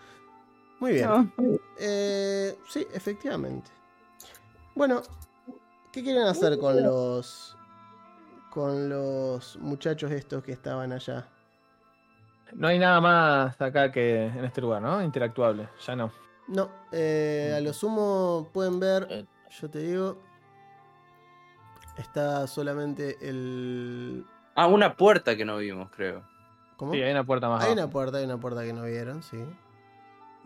S1: Muy bien.
S5: No.
S1: Eh, sí, efectivamente. Bueno, ¿qué quieren hacer con los con los muchachos estos que estaban allá?
S3: No hay nada más acá que en este lugar, ¿no? Interactuable, ya no.
S1: No, eh, a lo sumo pueden ver,
S6: Eh,
S1: yo te digo, está solamente el
S2: Ah, una puerta que no vimos, creo.
S1: ¿Cómo?
S3: Sí, hay una puerta más
S1: Hay
S3: abajo.
S1: una puerta, hay una puerta que no vieron, sí.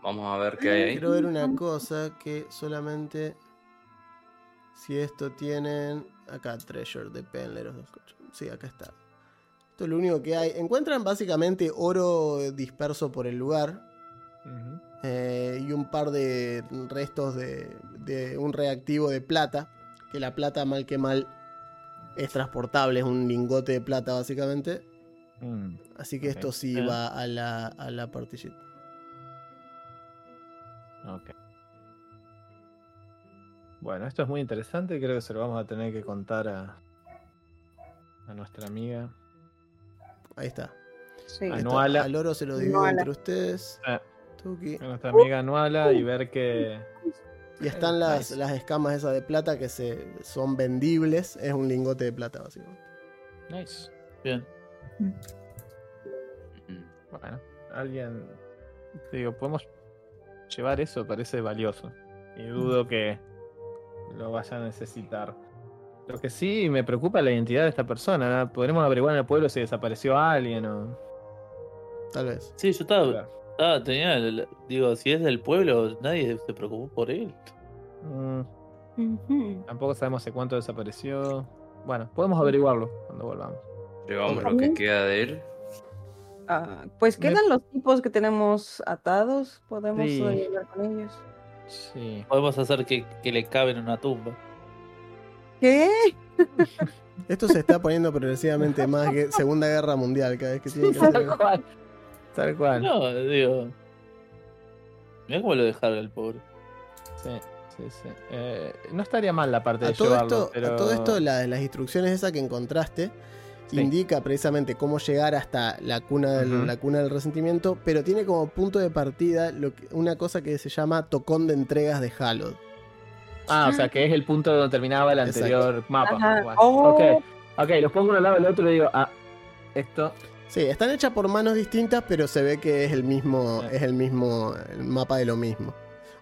S2: Vamos a ver qué hay ahí.
S1: Quiero ver una cosa que solamente si esto tienen acá treasure depende de los dos coches. Sí, acá está. Esto es lo único que hay. Encuentran básicamente oro disperso por el lugar eh, y un par de restos de, de un reactivo de plata. Que la plata mal que mal es transportable, es un lingote de plata básicamente.
S3: Mm.
S1: Así que esto sí
S6: Ah.
S1: va a la, a la partillita.
S3: Ok. Bueno, esto es muy interesante. Creo que se lo vamos a tener que contar a, a nuestra amiga.
S1: Ahí está.
S5: Sí.
S3: Anuala.
S1: al oro se lo divido
S5: Anuala.
S1: entre ustedes. Tuki.
S3: A nuestra amiga Anuala y ver que.
S1: Y están las,
S3: Nice.
S1: las escamas esas de plata que se, son vendibles. Es un lingote de plata, básicamente.
S3: Nice.
S6: Bien.
S2: Mm.
S3: Bueno, alguien. Digo, podemos llevar eso, parece valioso. Y dudo que lo vaya a necesitar. Lo que sí me preocupa es la identidad de esta persona. ¿no? Podremos averiguar en el pueblo si desapareció alguien o.
S1: Tal vez.
S6: Sí, yo estaba,
S3: Claro.
S6: Estaba- tenía, el- digo, si es del pueblo, nadie se preocupó por él.
S3: Mm, tampoco sabemos hace cuánto desapareció. Bueno, podemos averiguarlo cuando volvamos.
S2: Llevamos lo que queda de él.
S5: Ah, pues
S3: Me-
S5: quedan los tipos que tenemos atados. Podemos
S3: Sí.
S5: hablar con ellos.
S3: Sí.
S6: Podemos hacer que, que le cabe en una tumba.
S5: ¿Qué?
S1: Esto se está poniendo progresivamente más que Segunda Guerra Mundial cada vez que tienen que.
S3: Tal cual.
S6: No, digo. Mira cómo lo dejaron el pobre.
S3: Sí, sí, sí. Eh, no estaría mal la parte
S1: A
S3: de
S1: todo,
S3: llevarlo,
S1: esto,
S3: pero...
S1: a todo esto, la- las instrucciones esas que encontraste
S3: Sí.
S1: indica precisamente cómo llegar hasta la cuna del, la cuna del resentimiento, pero tiene como punto de partida lo que- una cosa que se llama tocón de entregas de Hallowed.
S3: Ah, o sea, que es el punto donde terminaba el
S1: Exacto.
S3: anterior mapa. Bueno,
S5: Oh.
S3: Ok, ok, los pongo uno al lado del otro y digo, ah, esto...
S1: Sí, están hechas por manos distintas, pero se ve que es el mismo,
S3: Sí.
S1: es el mismo el mapa de lo mismo.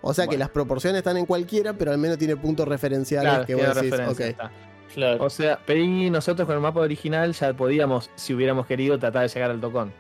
S1: O sea que las proporciones están en cualquiera, pero al menos tiene puntos referenciales
S3: Claro,
S1: que vos decís.
S6: Claro.
S3: O sea, pedí nosotros con el mapa original ya podíamos, si hubiéramos querido, tratar de llegar al tocón.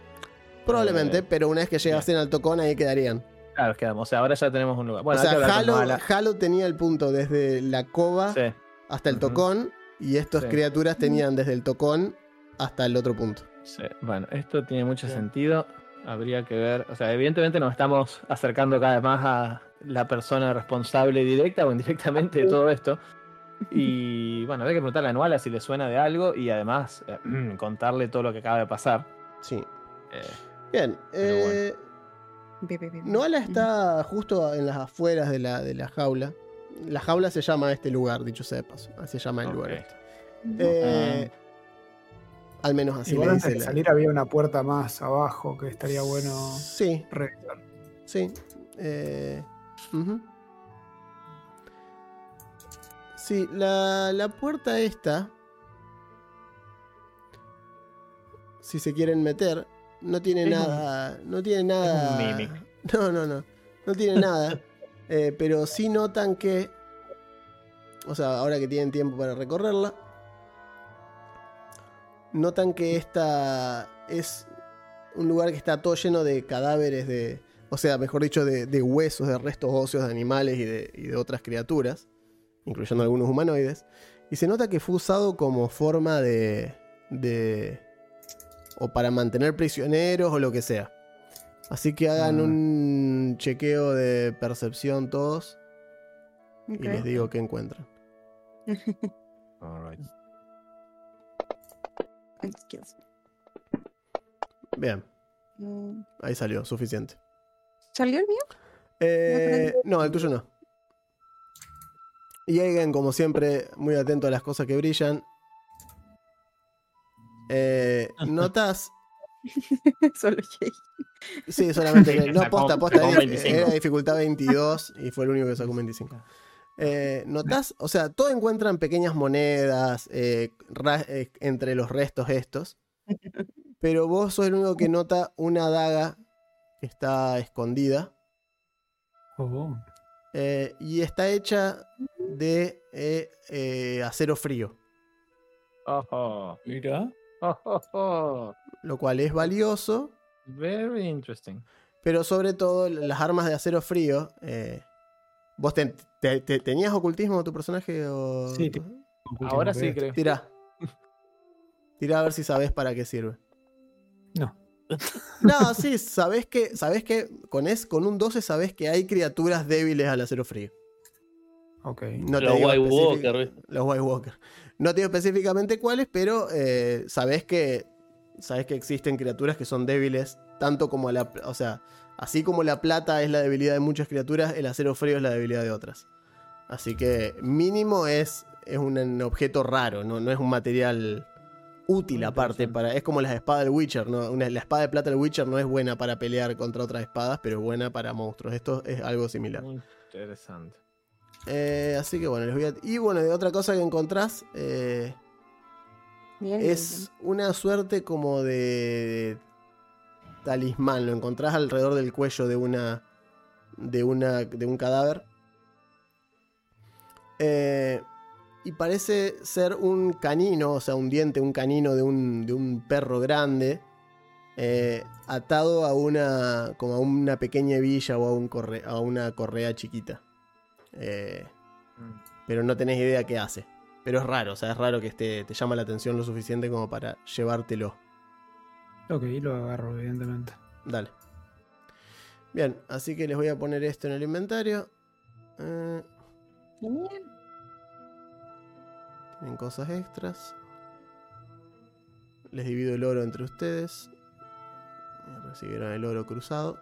S1: Probablemente,
S3: Eh,
S1: pero una vez que llegasen al tocón ahí quedarían.
S3: Claro, quedamos. O sea, ahora ya tenemos un lugar. Bueno,
S1: o sea, Halo, tenía el punto desde la cova
S3: Sí,
S1: hasta el tocón y estas
S3: Sí.
S1: criaturas tenían desde el tocón hasta el otro punto.
S3: Sí. Bueno, esto tiene mucho sentido. Habría que ver. O sea, evidentemente nos estamos acercando cada vez más a la persona responsable directa o indirectamente de todo esto. Y bueno, habría que preguntarle a Nuala si le suena de algo y además eh, contarle todo lo que acaba de pasar.
S1: Sí.
S3: Eh,
S1: Bien.
S3: Bueno.
S1: eh,
S5: ve.
S1: Noala está justo en las afueras de la, de la jaula. La jaula se llama este lugar, dicho sea de paso. Así se llama el lugar. Este. Eh, Al menos así
S4: Igual
S1: le
S4: antes
S1: dice
S4: de
S1: la-
S4: salir había una puerta más abajo que estaría bueno
S1: Sí,
S4: revisar.
S1: sí. Eh, ujú. Sí, la, la puerta esta. Si se quieren meter, no tiene
S3: Es un-
S1: nada. no tiene nada.
S3: mimic.
S1: No, no, no. No tiene nada. Eh, pero sí notan que. O sea, ahora que tienen tiempo para recorrerla. Notan que esta es un lugar que está todo lleno de cadáveres de. O sea, mejor dicho, de, de huesos, de restos óseos de animales y de, y de otras criaturas, incluyendo algunos humanoides. Y se nota que fue usado como forma de. de. o para mantener prisioneros o lo que sea. Así que hagan
S4: Mm.
S1: un chequeo de percepción todos y les digo qué encuentran.
S7: Alright.
S1: Bien.
S5: Mm,
S1: ahí salió, suficiente.
S5: ¿Salió el mío?
S1: Eh, no, el tuyo no. Y Eigen, como siempre, muy atento a las cosas que brillan. Eh, notas.
S5: Solo.
S1: Sí, solamente. No, posta, posta. Era,
S3: 25.
S1: era dificultad 22 y fue el único que sacó un 25. Eh, notas, o sea, todo encuentran pequeñas monedas eh, eh, entre los restos estos. Pero vos sos el único que nota una daga que está escondida.
S4: Oh,
S1: Eh, y está hecha de eh, eh, acero frío,
S3: Ojo.
S6: Mira.
S3: Ojo.
S1: lo cual es valioso,
S3: Very interesting.
S1: pero sobre todo las armas de acero frío. ¿Vos te- te- te- tenías ocultismo tu personaje? O...
S4: Sí.
S3: Ahora sí creo.
S1: Tira. Tira a ver si sabes para qué sirve.
S4: No.
S1: No, sí, sabes que, sabes que con, es, con un 12 sabes que hay criaturas débiles al acero frío.
S4: Ok.
S1: No te
S6: Los White Walker.
S1: Los White Walker. No te digo específicamente cuáles, pero eh, sabes que. Sabes que existen criaturas que son débiles. Tanto como la. O sea, así como la plata es la debilidad de muchas criaturas, el acero frío es la debilidad de otras. Así que mínimo es, es un objeto raro, no, no es un material útil
S3: Muy
S1: aparte. Para, es como las espadas del Witcher. ¿no? Una- la espada de plata del Witcher no es buena para pelear contra otras espadas, pero es buena para monstruos. Esto es algo similar.
S3: Muy interesante.
S1: Eh, así que bueno, les voy a... Y bueno, de otra cosa que encontrás eh,
S5: Bien,
S1: es una suerte como de talismán. Lo encontrás alrededor del cuello de una. de una. de un cadáver. Eh, y parece ser un canino, o sea, un diente, un canino de un, de un perro grande. eh, atado a una, como a una pequeña hebilla o a, un corre- a una correa chiquita. Eh, pero no tenés idea qué hace. Pero es raro, o sea, es raro que esté, te llama la atención lo suficiente como para llevártelo.
S4: Ok, lo agarro, evidentemente.
S1: Dale. Bien, así que les voy a poner esto en el inventario. Eh, tienen cosas extras. Les divido el oro entre ustedes. Recibieron el oro cruzado.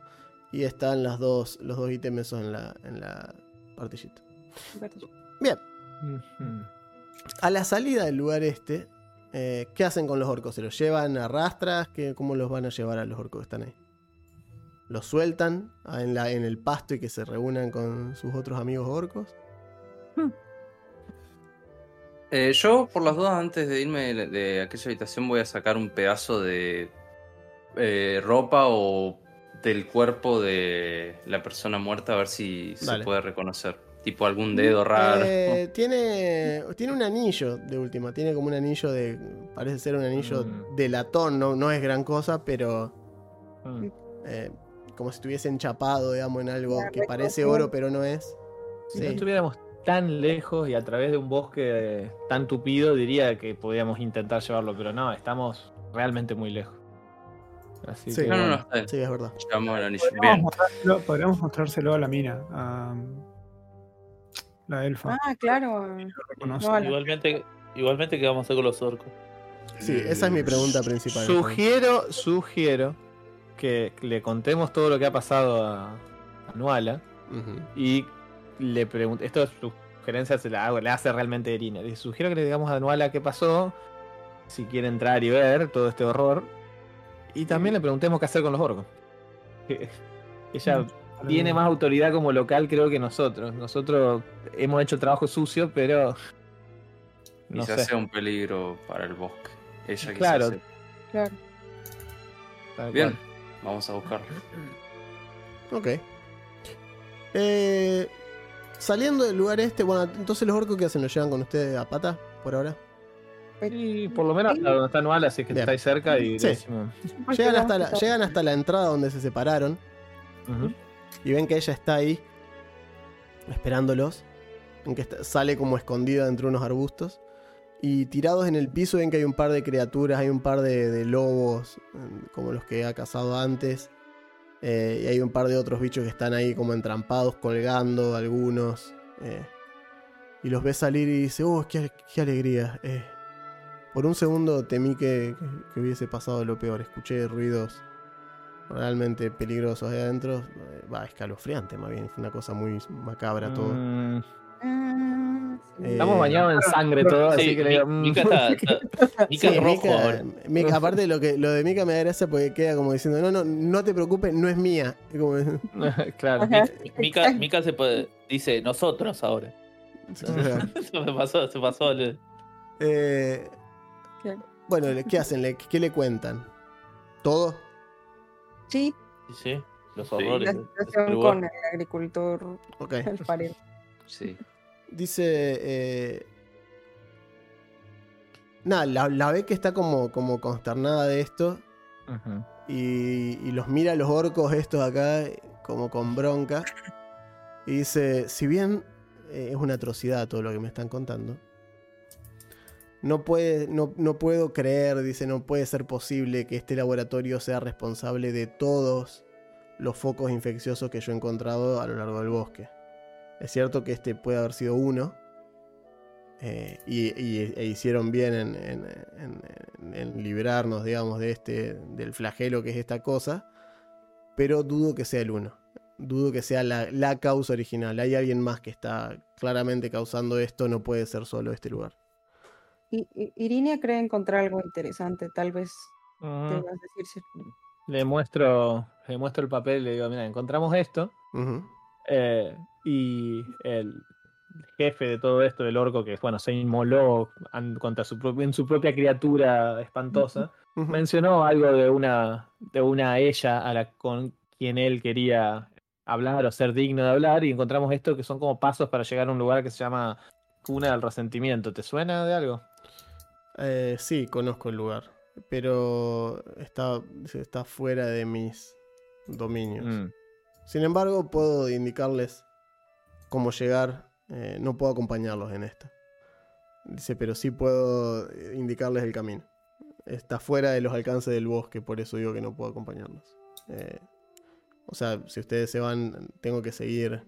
S1: Y están las dos, los dos ítems en la, en la partillita. Bien, a la salida del lugar este, eh, ¿qué hacen con los orcos? ¿Se los llevan a rastras? ¿Qué, ¿Cómo los van a llevar a los orcos que están ahí? ¿Los sueltan en, la, en el pasto y que se reúnan con sus otros amigos orcos?
S2: Eh, yo, por las dudas, antes de irme de, de aquella habitación, voy a sacar un pedazo de eh, ropa o del cuerpo de la persona muerta a ver si
S1: Dale.
S2: se puede reconocer. Tipo algún dedo raro.
S1: Eh, tiene, tiene un anillo de última, tiene como un anillo de. Parece ser un anillo
S3: Mm.
S1: de latón, no, no es gran cosa, pero
S3: Mm.
S1: eh, como si estuviese enchapado, digamos, en algo
S5: La
S1: que parece oro, pero no es.
S3: Si
S1: Sí.
S3: no estuviéramos tan lejos y a través de un bosque tan tupido, diría que podríamos intentar llevarlo, pero no, estamos realmente muy lejos. Así
S1: Sí.
S3: que,
S2: No, no, no.
S1: Sí, es verdad.
S2: Llevamos el anillo.
S4: Podríamos mostrárselo, podríamos mostrárselo a la mina. A la elfa.
S5: Ah, claro. No, la-
S6: Igualmente, igualmente, ¿qué vamos a hacer con los orcos?
S1: Sí, esa es mi pregunta principal.
S3: Sugiero, sugiero que le contemos todo lo que ha pasado a, a Nuala y le pregunte. Esto es sugerencia, se la hago, le hace realmente Irina. Le sugiero que le digamos a Nuala qué pasó, si quiere entrar y ver todo este horror. Y también le preguntemos qué hacer con los orcos. Que- Ella tiene más autoridad como local, creo que nosotros. Nosotros hemos hecho trabajo sucio, pero. No
S2: Quizás
S3: sé.
S2: sea un peligro para el bosque. Ella quizás
S3: Claro.
S2: sea-
S5: Claro.
S2: Bien,
S3: cual.
S2: vamos a buscarlo.
S1: Ok. Eh, saliendo del lugar este, bueno, entonces los orcos que hacen, ¿los llevan con ustedes a pata por ahora?
S3: Y por lo menos hasta donde está Nuala, así que
S1: Bien.
S3: estáis cerca y
S1: Sí. Llegan hasta, la, llegan hasta la entrada donde se separaron
S3: Ujú.
S1: Y ven que ella está ahí esperándolos. En sale como escondida entre unos arbustos. Y tirados en el piso ven que hay un par de criaturas, hay un par de, lobos, eh, como los que ha cazado antes. Eh, y hay un par de otros bichos que están ahí como entrampados, colgando algunos. eh. y los ve salir y dice, oh, qué, alegría. eh". por un segundo temí que- que hubiese pasado lo peor. Escuché ruidos realmente peligrosos ahí adentro. Eh, Va, escalofriante más bien. Fue una cosa muy macabra todo.
S3: Mm,
S5: Ah.
S1: Eh,
S3: Estamos bañados en sangre todo, así
S6: Sí,
S3: que le
S6: Mi-
S3: digo, mm,
S6: Mica está, está-
S1: Sí,
S6: es rojo
S1: Mika-. Mika- aparte lo que lo de Mika me da gracia porque queda como diciendo, no, no, no te preocupes, no es mía. Como-
S3: claro.
S5: Ajá.
S6: Mica, Mica se puede, dice nosotros ahora. Eso me pasó, se pasó. el-
S1: Eh, bueno, ¿qué hacen? ¿Le- ¿Qué le cuentan? ¿Todo?
S5: Sí,
S6: Sí, sí, los
S2: Sí.
S6: horrores.
S5: la situación con el agricultor
S1: Ok.
S5: alfarero.
S2: Sí.
S1: Dice. eh, Nada, la, la ve que está como, como consternada de esto. Y, y los mira a los orcos estos acá como con bronca. Y dice, si bien eh, es una atrocidad todo lo que me están contando, no, puedo creer, dice, no puede ser posible que este laboratorio sea responsable de todos los focos infecciosos que yo he encontrado a lo largo del bosque. Es cierto que este puede haber sido uno. eh, y, e hicieron bien en, en- en- en librarnos, digamos, de este, del flagelo que es esta cosa. Pero dudo que sea el uno. Dudo que sea la, la causa original. Hay alguien más que está claramente causando esto. No puede ser solo este lugar.
S5: Irinia cree encontrar algo interesante, tal vez te
S3: Ujú.
S5: vas a decir.
S3: Le muestro, le muestro el papel y le digo, mira, encontramos esto. Eh, y el jefe de todo esto, el orco, que bueno, se inmoló contra su propia, en su propia criatura espantosa, mencionó algo de una, de una ella a la con quien él quería hablar o ser digno de hablar, y encontramos esto que son como pasos para llegar a un lugar que se llama Cuna del Resentimiento. ¿Te suena de algo?
S1: Eh, sí, conozco el lugar. pero está, está fuera de mis dominios.
S3: Mm.
S1: Sin embargo, puedo indicarles cómo llegar. eh, no puedo acompañarlos en esto. Dice, pero sí puedo eh, indicarles el camino. Está fuera de los alcances del bosque, por eso digo que no puedo acompañarlos. Eh, o sea, si ustedes se van, tengo que seguir.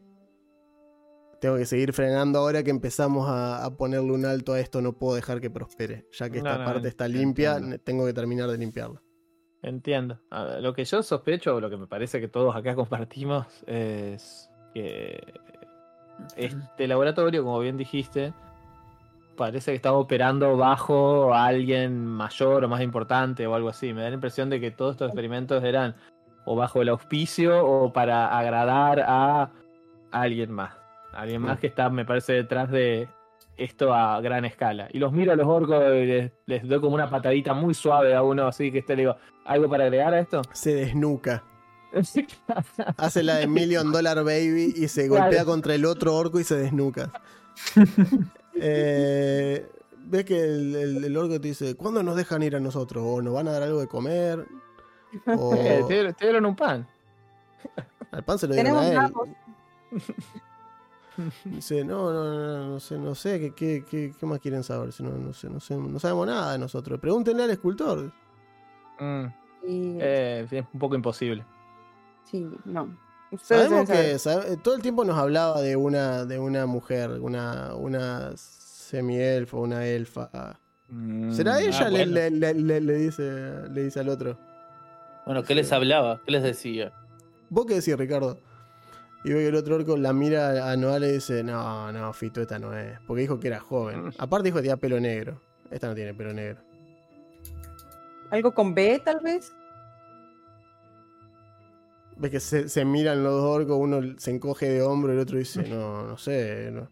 S1: Tengo que seguir frenando ahora que empezamos a, a ponerle un alto a esto. No puedo dejar que prospere. Ya que esta
S3: no,
S1: parte está limpia, tengo que terminar de limpiarla.
S3: Entiendo. Ver, lo que yo sospecho, o lo que me parece que todos acá compartimos, es que este laboratorio, como bien dijiste, parece que está operando bajo a alguien mayor o más importante o algo así. Me da la impresión de que todos estos experimentos eran o bajo el auspicio o para agradar a alguien más. Alguien más que está, me parece, detrás de esto a gran escala. Y los miro a los orcos y les, les doy como una patadita muy suave a uno, así que este le digo, ¿algo para agregar a esto?
S1: Se desnuca. Hace la de Million Dollar Baby y se
S3: Claro.
S1: golpea contra el otro orco y se desnuca. Eh, Ves que el, el- el orco te dice, ¿cuándo nos dejan ir a nosotros? O nos van a dar algo de comer. O
S3: Eh, te, dieron- te dieron un pan.
S1: al pan se lo dieron a él. Dice, no, no, no, no sé, no sé, ¿qué, qué, qué, qué más quieren saber? Si no, no sé, no sé, no sabemos nada de nosotros. Pregúntenle al escultor.
S3: Mm,
S5: Y-
S3: eh, es un poco imposible.
S5: Sí, no. Ustedes
S1: Sabemos que sabe- todo el tiempo nos hablaba de una, de una mujer, una, una semi-elfa, una elfa. ¿Será
S6: Mm,
S1: ella?
S6: ah,
S1: le,
S6: bueno.
S1: le- le- le- le dice, le dice al otro.
S6: Bueno, ¿qué les hablaba? ¿Qué les decía?
S1: ¿Vos qué decís, Ricardo? Y ve que el otro orco la mira a Noal y dice, no, no, Fito, esta no es. Porque dijo que era joven. Aparte dijo que tenía pelo negro. Esta no tiene pelo negro.
S5: ¿Algo con B, tal vez?
S1: Ves que se, se miran los dos orcos, uno se encoge de hombro y el otro dice, no, no sé. no".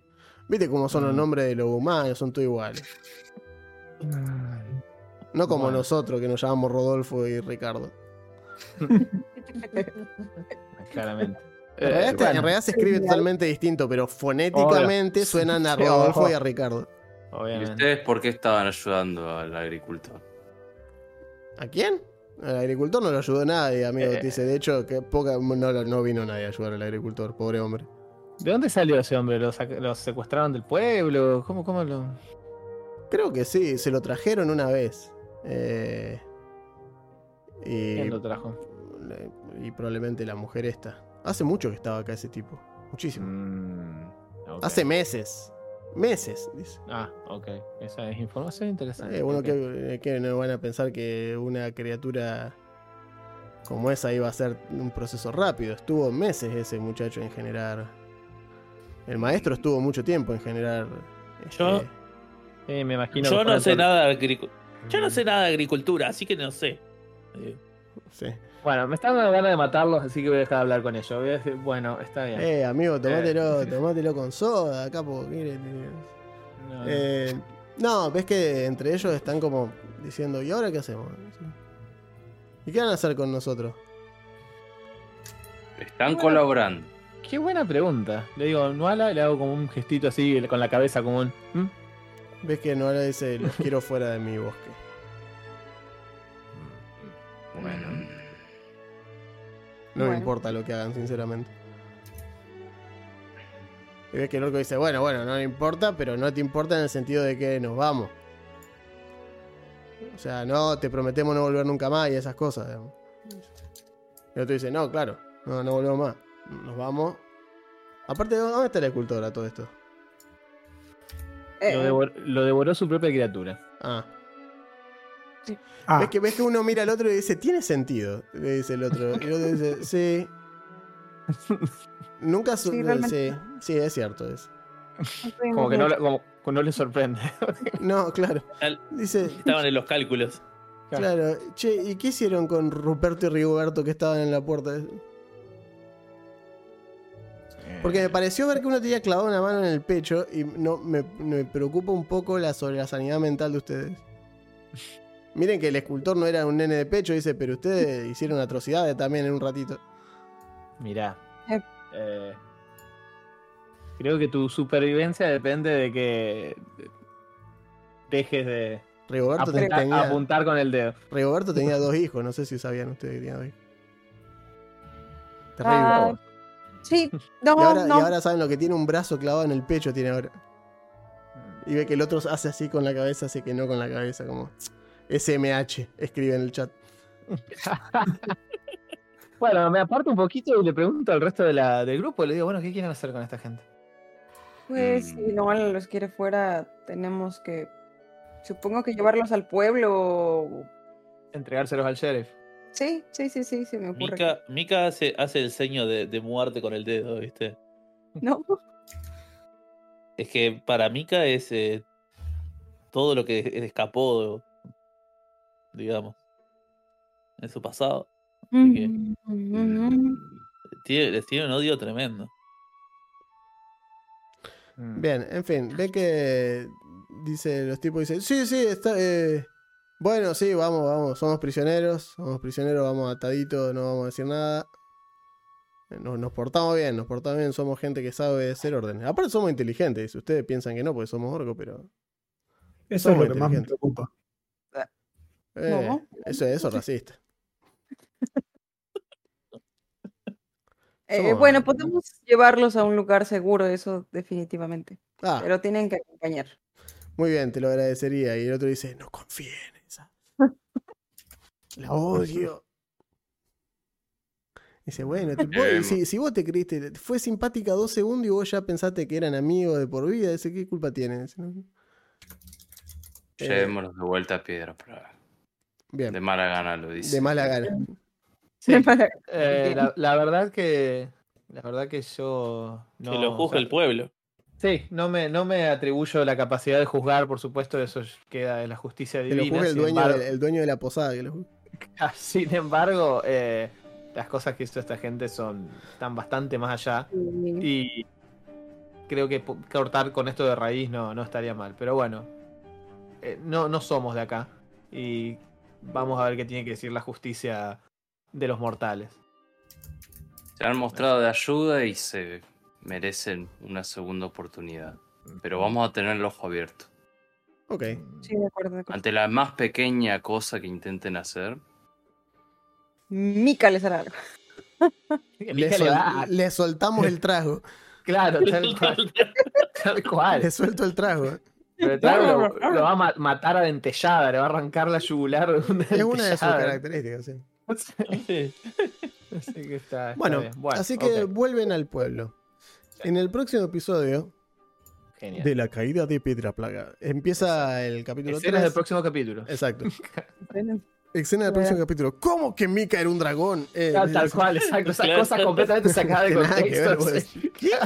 S1: Viste cómo son los nombres de los humanos, son todos iguales. No como
S3: Bueno.
S1: nosotros, que nos llamamos Rodolfo y Ricardo.
S3: Claramente.
S1: En realidad,
S3: Eh,
S1: este-
S3: bueno,
S1: en realidad se escribe totalmente distinto, pero fonéticamente
S3: Obvio.
S1: suenan a Rodolfo y a Ricardo.
S2: ¿Y ustedes por qué estaban ayudando al agricultor?
S1: ¿A quién? Al agricultor no lo ayudó nadie, amigo.
S3: Eh.
S1: Dice, de hecho, que poca, no, no vino nadie a ayudar al agricultor, pobre hombre.
S3: ¿De dónde salió ese hombre? ¿Lo, sac- lo secuestraron del pueblo? ¿Cómo, cómo lo.?
S1: Creo que sí, se lo trajeron una vez. Eh, y,
S3: ¿Quién lo trajo?
S1: y probablemente la mujer esta. Hace mucho que estaba acá ese tipo. Muchísimo.
S3: Mm.
S1: Hace meses. Meses, dice.
S3: Ah, ok. Esa es información interesante.
S1: Eh, uno
S3: ok.
S1: que, que no van a pensar que una criatura como esa iba a ser un proceso rápido. Estuvo meses ese muchacho en generar. El maestro estuvo mucho tiempo en generar.
S6: Yo-
S1: este,
S3: Sí, me imagino.
S6: Yo
S3: que
S6: no sé
S3: todo-
S6: nada de agricultura. Yo no sé nada de agricultura, así que no sé. Eh,
S1: sí.
S3: Bueno, me están dando ganas de matarlos, así que voy a dejar de hablar con ellos. Voy a decir, bueno, está bien.
S1: Eh, amigo, tomátelo,
S3: Eh.
S1: tomátelo con soda, acá porque mire,
S3: No, no.
S1: Eh, no, ves que entre ellos están como diciendo, ¿y ahora qué hacemos? ¿Y qué van a hacer con nosotros?
S2: Están
S3: Bueno.
S2: colaborando.
S3: Qué buena pregunta. Le digo, Nuala, y le hago como un gestito así con la cabeza, como un. ¿Mm?
S1: Ves que Noala dice, los quiero fuera de mi bosque.
S3: Bueno.
S1: No me importa lo que hagan, sinceramente. Y ves que el orco dice, bueno, bueno, no me importa, pero no te importa en el sentido de que nos vamos. O sea, no, te prometemos no volver nunca más y esas cosas. digamos. Y el otro dice, no, claro, no, no volvemos más. Nos vamos. Aparte, ¿dónde está la escultora todo esto?
S5: Eh,
S3: Lo, devor- lo devoró su propia criatura.
S1: Ah,
S4: Ah,
S1: ¿Ves, que, ves que uno mira al otro y dice, tiene sentido, le dice el otro. Y el otro dice, sí. Nunca su-
S5: Sí,
S1: sí, es cierto eso.
S3: Como que no, le- como, no le sorprende.
S1: No, claro. Dice,
S6: Estaban en los cálculos.
S1: claro, che, ¿y qué hicieron con Ruperto y Rigoberto que estaban en la puerta? Porque me pareció ver que uno tenía clavado una mano en el pecho y no me, me preocupa un poco la, sobre la sanidad mental de ustedes. Miren que el escultor no era un nene de pecho, dice, pero ustedes hicieron atrocidades también en un ratito.
S3: Mirá.
S5: Eh.
S3: eh, creo que tu supervivencia depende de que dejes de.
S1: Rigoberto, te-
S3: Apuntar,
S1: tenía,
S3: apuntar con el dedo.
S1: Rigoberto tenía dos hijos, no sé si sabían ustedes que tenía dos hijos. Terrible.
S5: Ah, sí, no,
S1: y, ahora,
S5: no.
S1: y ahora saben lo que tiene un brazo clavado en el pecho, tiene ahora. Y ve que el otro hace así con la cabeza, hace que no con la cabeza, como SMH, escribe en el chat.
S3: Bueno, me aparto un poquito y le pregunto al resto de la, del grupo. Le digo, bueno, ¿qué quieren hacer con esta gente?
S5: Pues si
S2: Mm.
S5: no los quiere fuera, tenemos que, supongo que llevarlos al pueblo.
S3: Entregárselos al sheriff.
S5: Sí, sí, sí, sí, se me ocurre.
S6: Mika, Mika hace, hace el seño de, de muerte con el dedo, ¿viste?
S5: No,
S6: Es que para Mika es eh, todo lo que escapó, digamos, en su pasado. Así que
S5: Mm,
S6: tiene, les tiene un odio tremendo.
S3: Mm.
S1: Bien, en fin, ve que dice los tipos dicen, sí, sí, está eh, bueno, sí, vamos, vamos, somos prisioneros, somos prisioneros, vamos ataditos, no vamos a decir nada. Eh, Nos, nos portamos bien, nos portamos bien, somos gente que sabe hacer órdenes. Aparte somos inteligentes, ustedes piensan que no, porque somos orcos, pero...
S4: Eso es
S1: Somos
S4: lo que más me
S1: inteligentes.
S4: preocupa.
S1: Eh,
S5: No.
S1: Eso, eso es racista.
S5: eh, bueno, podemos llevarlos a un lugar seguro, eso definitivamente.
S1: Ah,
S5: Pero tienen que acompañar.
S1: muy bien, te lo agradecería. Y el otro dice, no confíen en esa. La odio. Dice, bueno, te- vos-
S2: Em.
S1: si, si vos te creíste, fue simpática dos segundos y vos ya pensaste que eran amigos de por vida, dice, ¿qué culpa. Eh,
S2: Llevémonos de vuelta a piedra Praga.
S1: Bien,
S2: De mala gana lo dice.
S1: de mala gana.
S3: Sí, eh, la, la verdad que. La verdad que yo. No,
S6: que lo
S3: o sea,
S6: el pueblo.
S3: Sí, no me, no me atribuyo la capacidad de juzgar, por supuesto, eso queda en la justicia
S1: Que
S3: divina.
S1: lo juzgue el dueño,
S3: embargo-
S1: de, el dueño de la posada. Que lo juzgue.
S3: Ah, Sin embargo, eh, las cosas que hizo esta gente son están bastante más allá. Y creo que cortar con esto de raíz no, no estaría mal. Pero bueno, eh, no, no somos de acá. Y vamos a ver qué tiene que decir la justicia de los mortales.
S2: Se han mostrado de ayuda y se merecen una segunda oportunidad. Pero vamos a tener el ojo abierto.
S1: Ok.
S5: Sí, de acuerdo, de acuerdo.
S2: Ante la más pequeña cosa que intenten hacer,
S5: Mica les hará algo.
S1: Le, sol- le soltamos el trago.
S3: Claro, tal cual. Tal cual.
S1: Le suelto el trago.
S3: Pero claro, lo, lo va a ma- matar a dentellada, le va a arrancar la yugular de una
S1: Es una de sus características. sí.
S6: Sí.
S3: Así que está, está
S1: Bueno,
S3: bien. Bueno,
S1: así que vuelven al pueblo. En el próximo episodio
S3: genial.
S1: de la caída de Piedra Plaga, empieza el capítulo
S3: Escenas
S1: 3.
S3: del próximo capítulo.
S1: Exacto. Escena del próximo capítulo. ¿Cómo que Mika era un dragón? Eh,
S3: Tal, tal cual, exacto. Esas cosas completamente sacadas de
S1: ver,
S3: contexto.
S1: ¿Qué?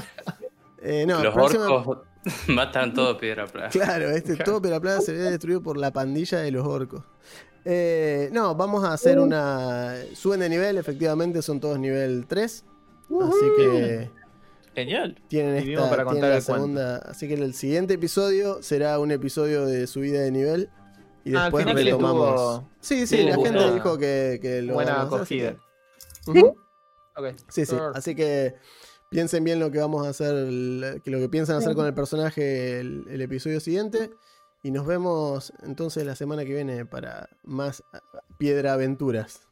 S1: Eh, no,
S2: los
S1: próximo-
S2: orcos matan todo piedra Praga.
S1: Claro, este todo Piedra Plaga se ve destruido por la pandilla de los orcos. Eh, no, vamos a hacer una. Suben de nivel, efectivamente, son todos nivel 3. Así que
S6: Genial.
S1: tienen esta
S3: para
S1: tienen la
S3: cuento.
S1: segunda. Así que el siguiente episodio será un episodio de subida de nivel. Y
S3: Ah,
S1: después retomamos. Sí, sí,
S6: Sí,
S1: la gente dijo que, que lo
S3: Buena acogida.
S1: Ujú.
S3: Ok.
S1: Sí, sí. Así que piensen bien lo que vamos a hacer, lo que piensan hacer con el personaje el, el episodio siguiente. Y nos vemos entonces la semana que viene para más ah, piedra aventuras.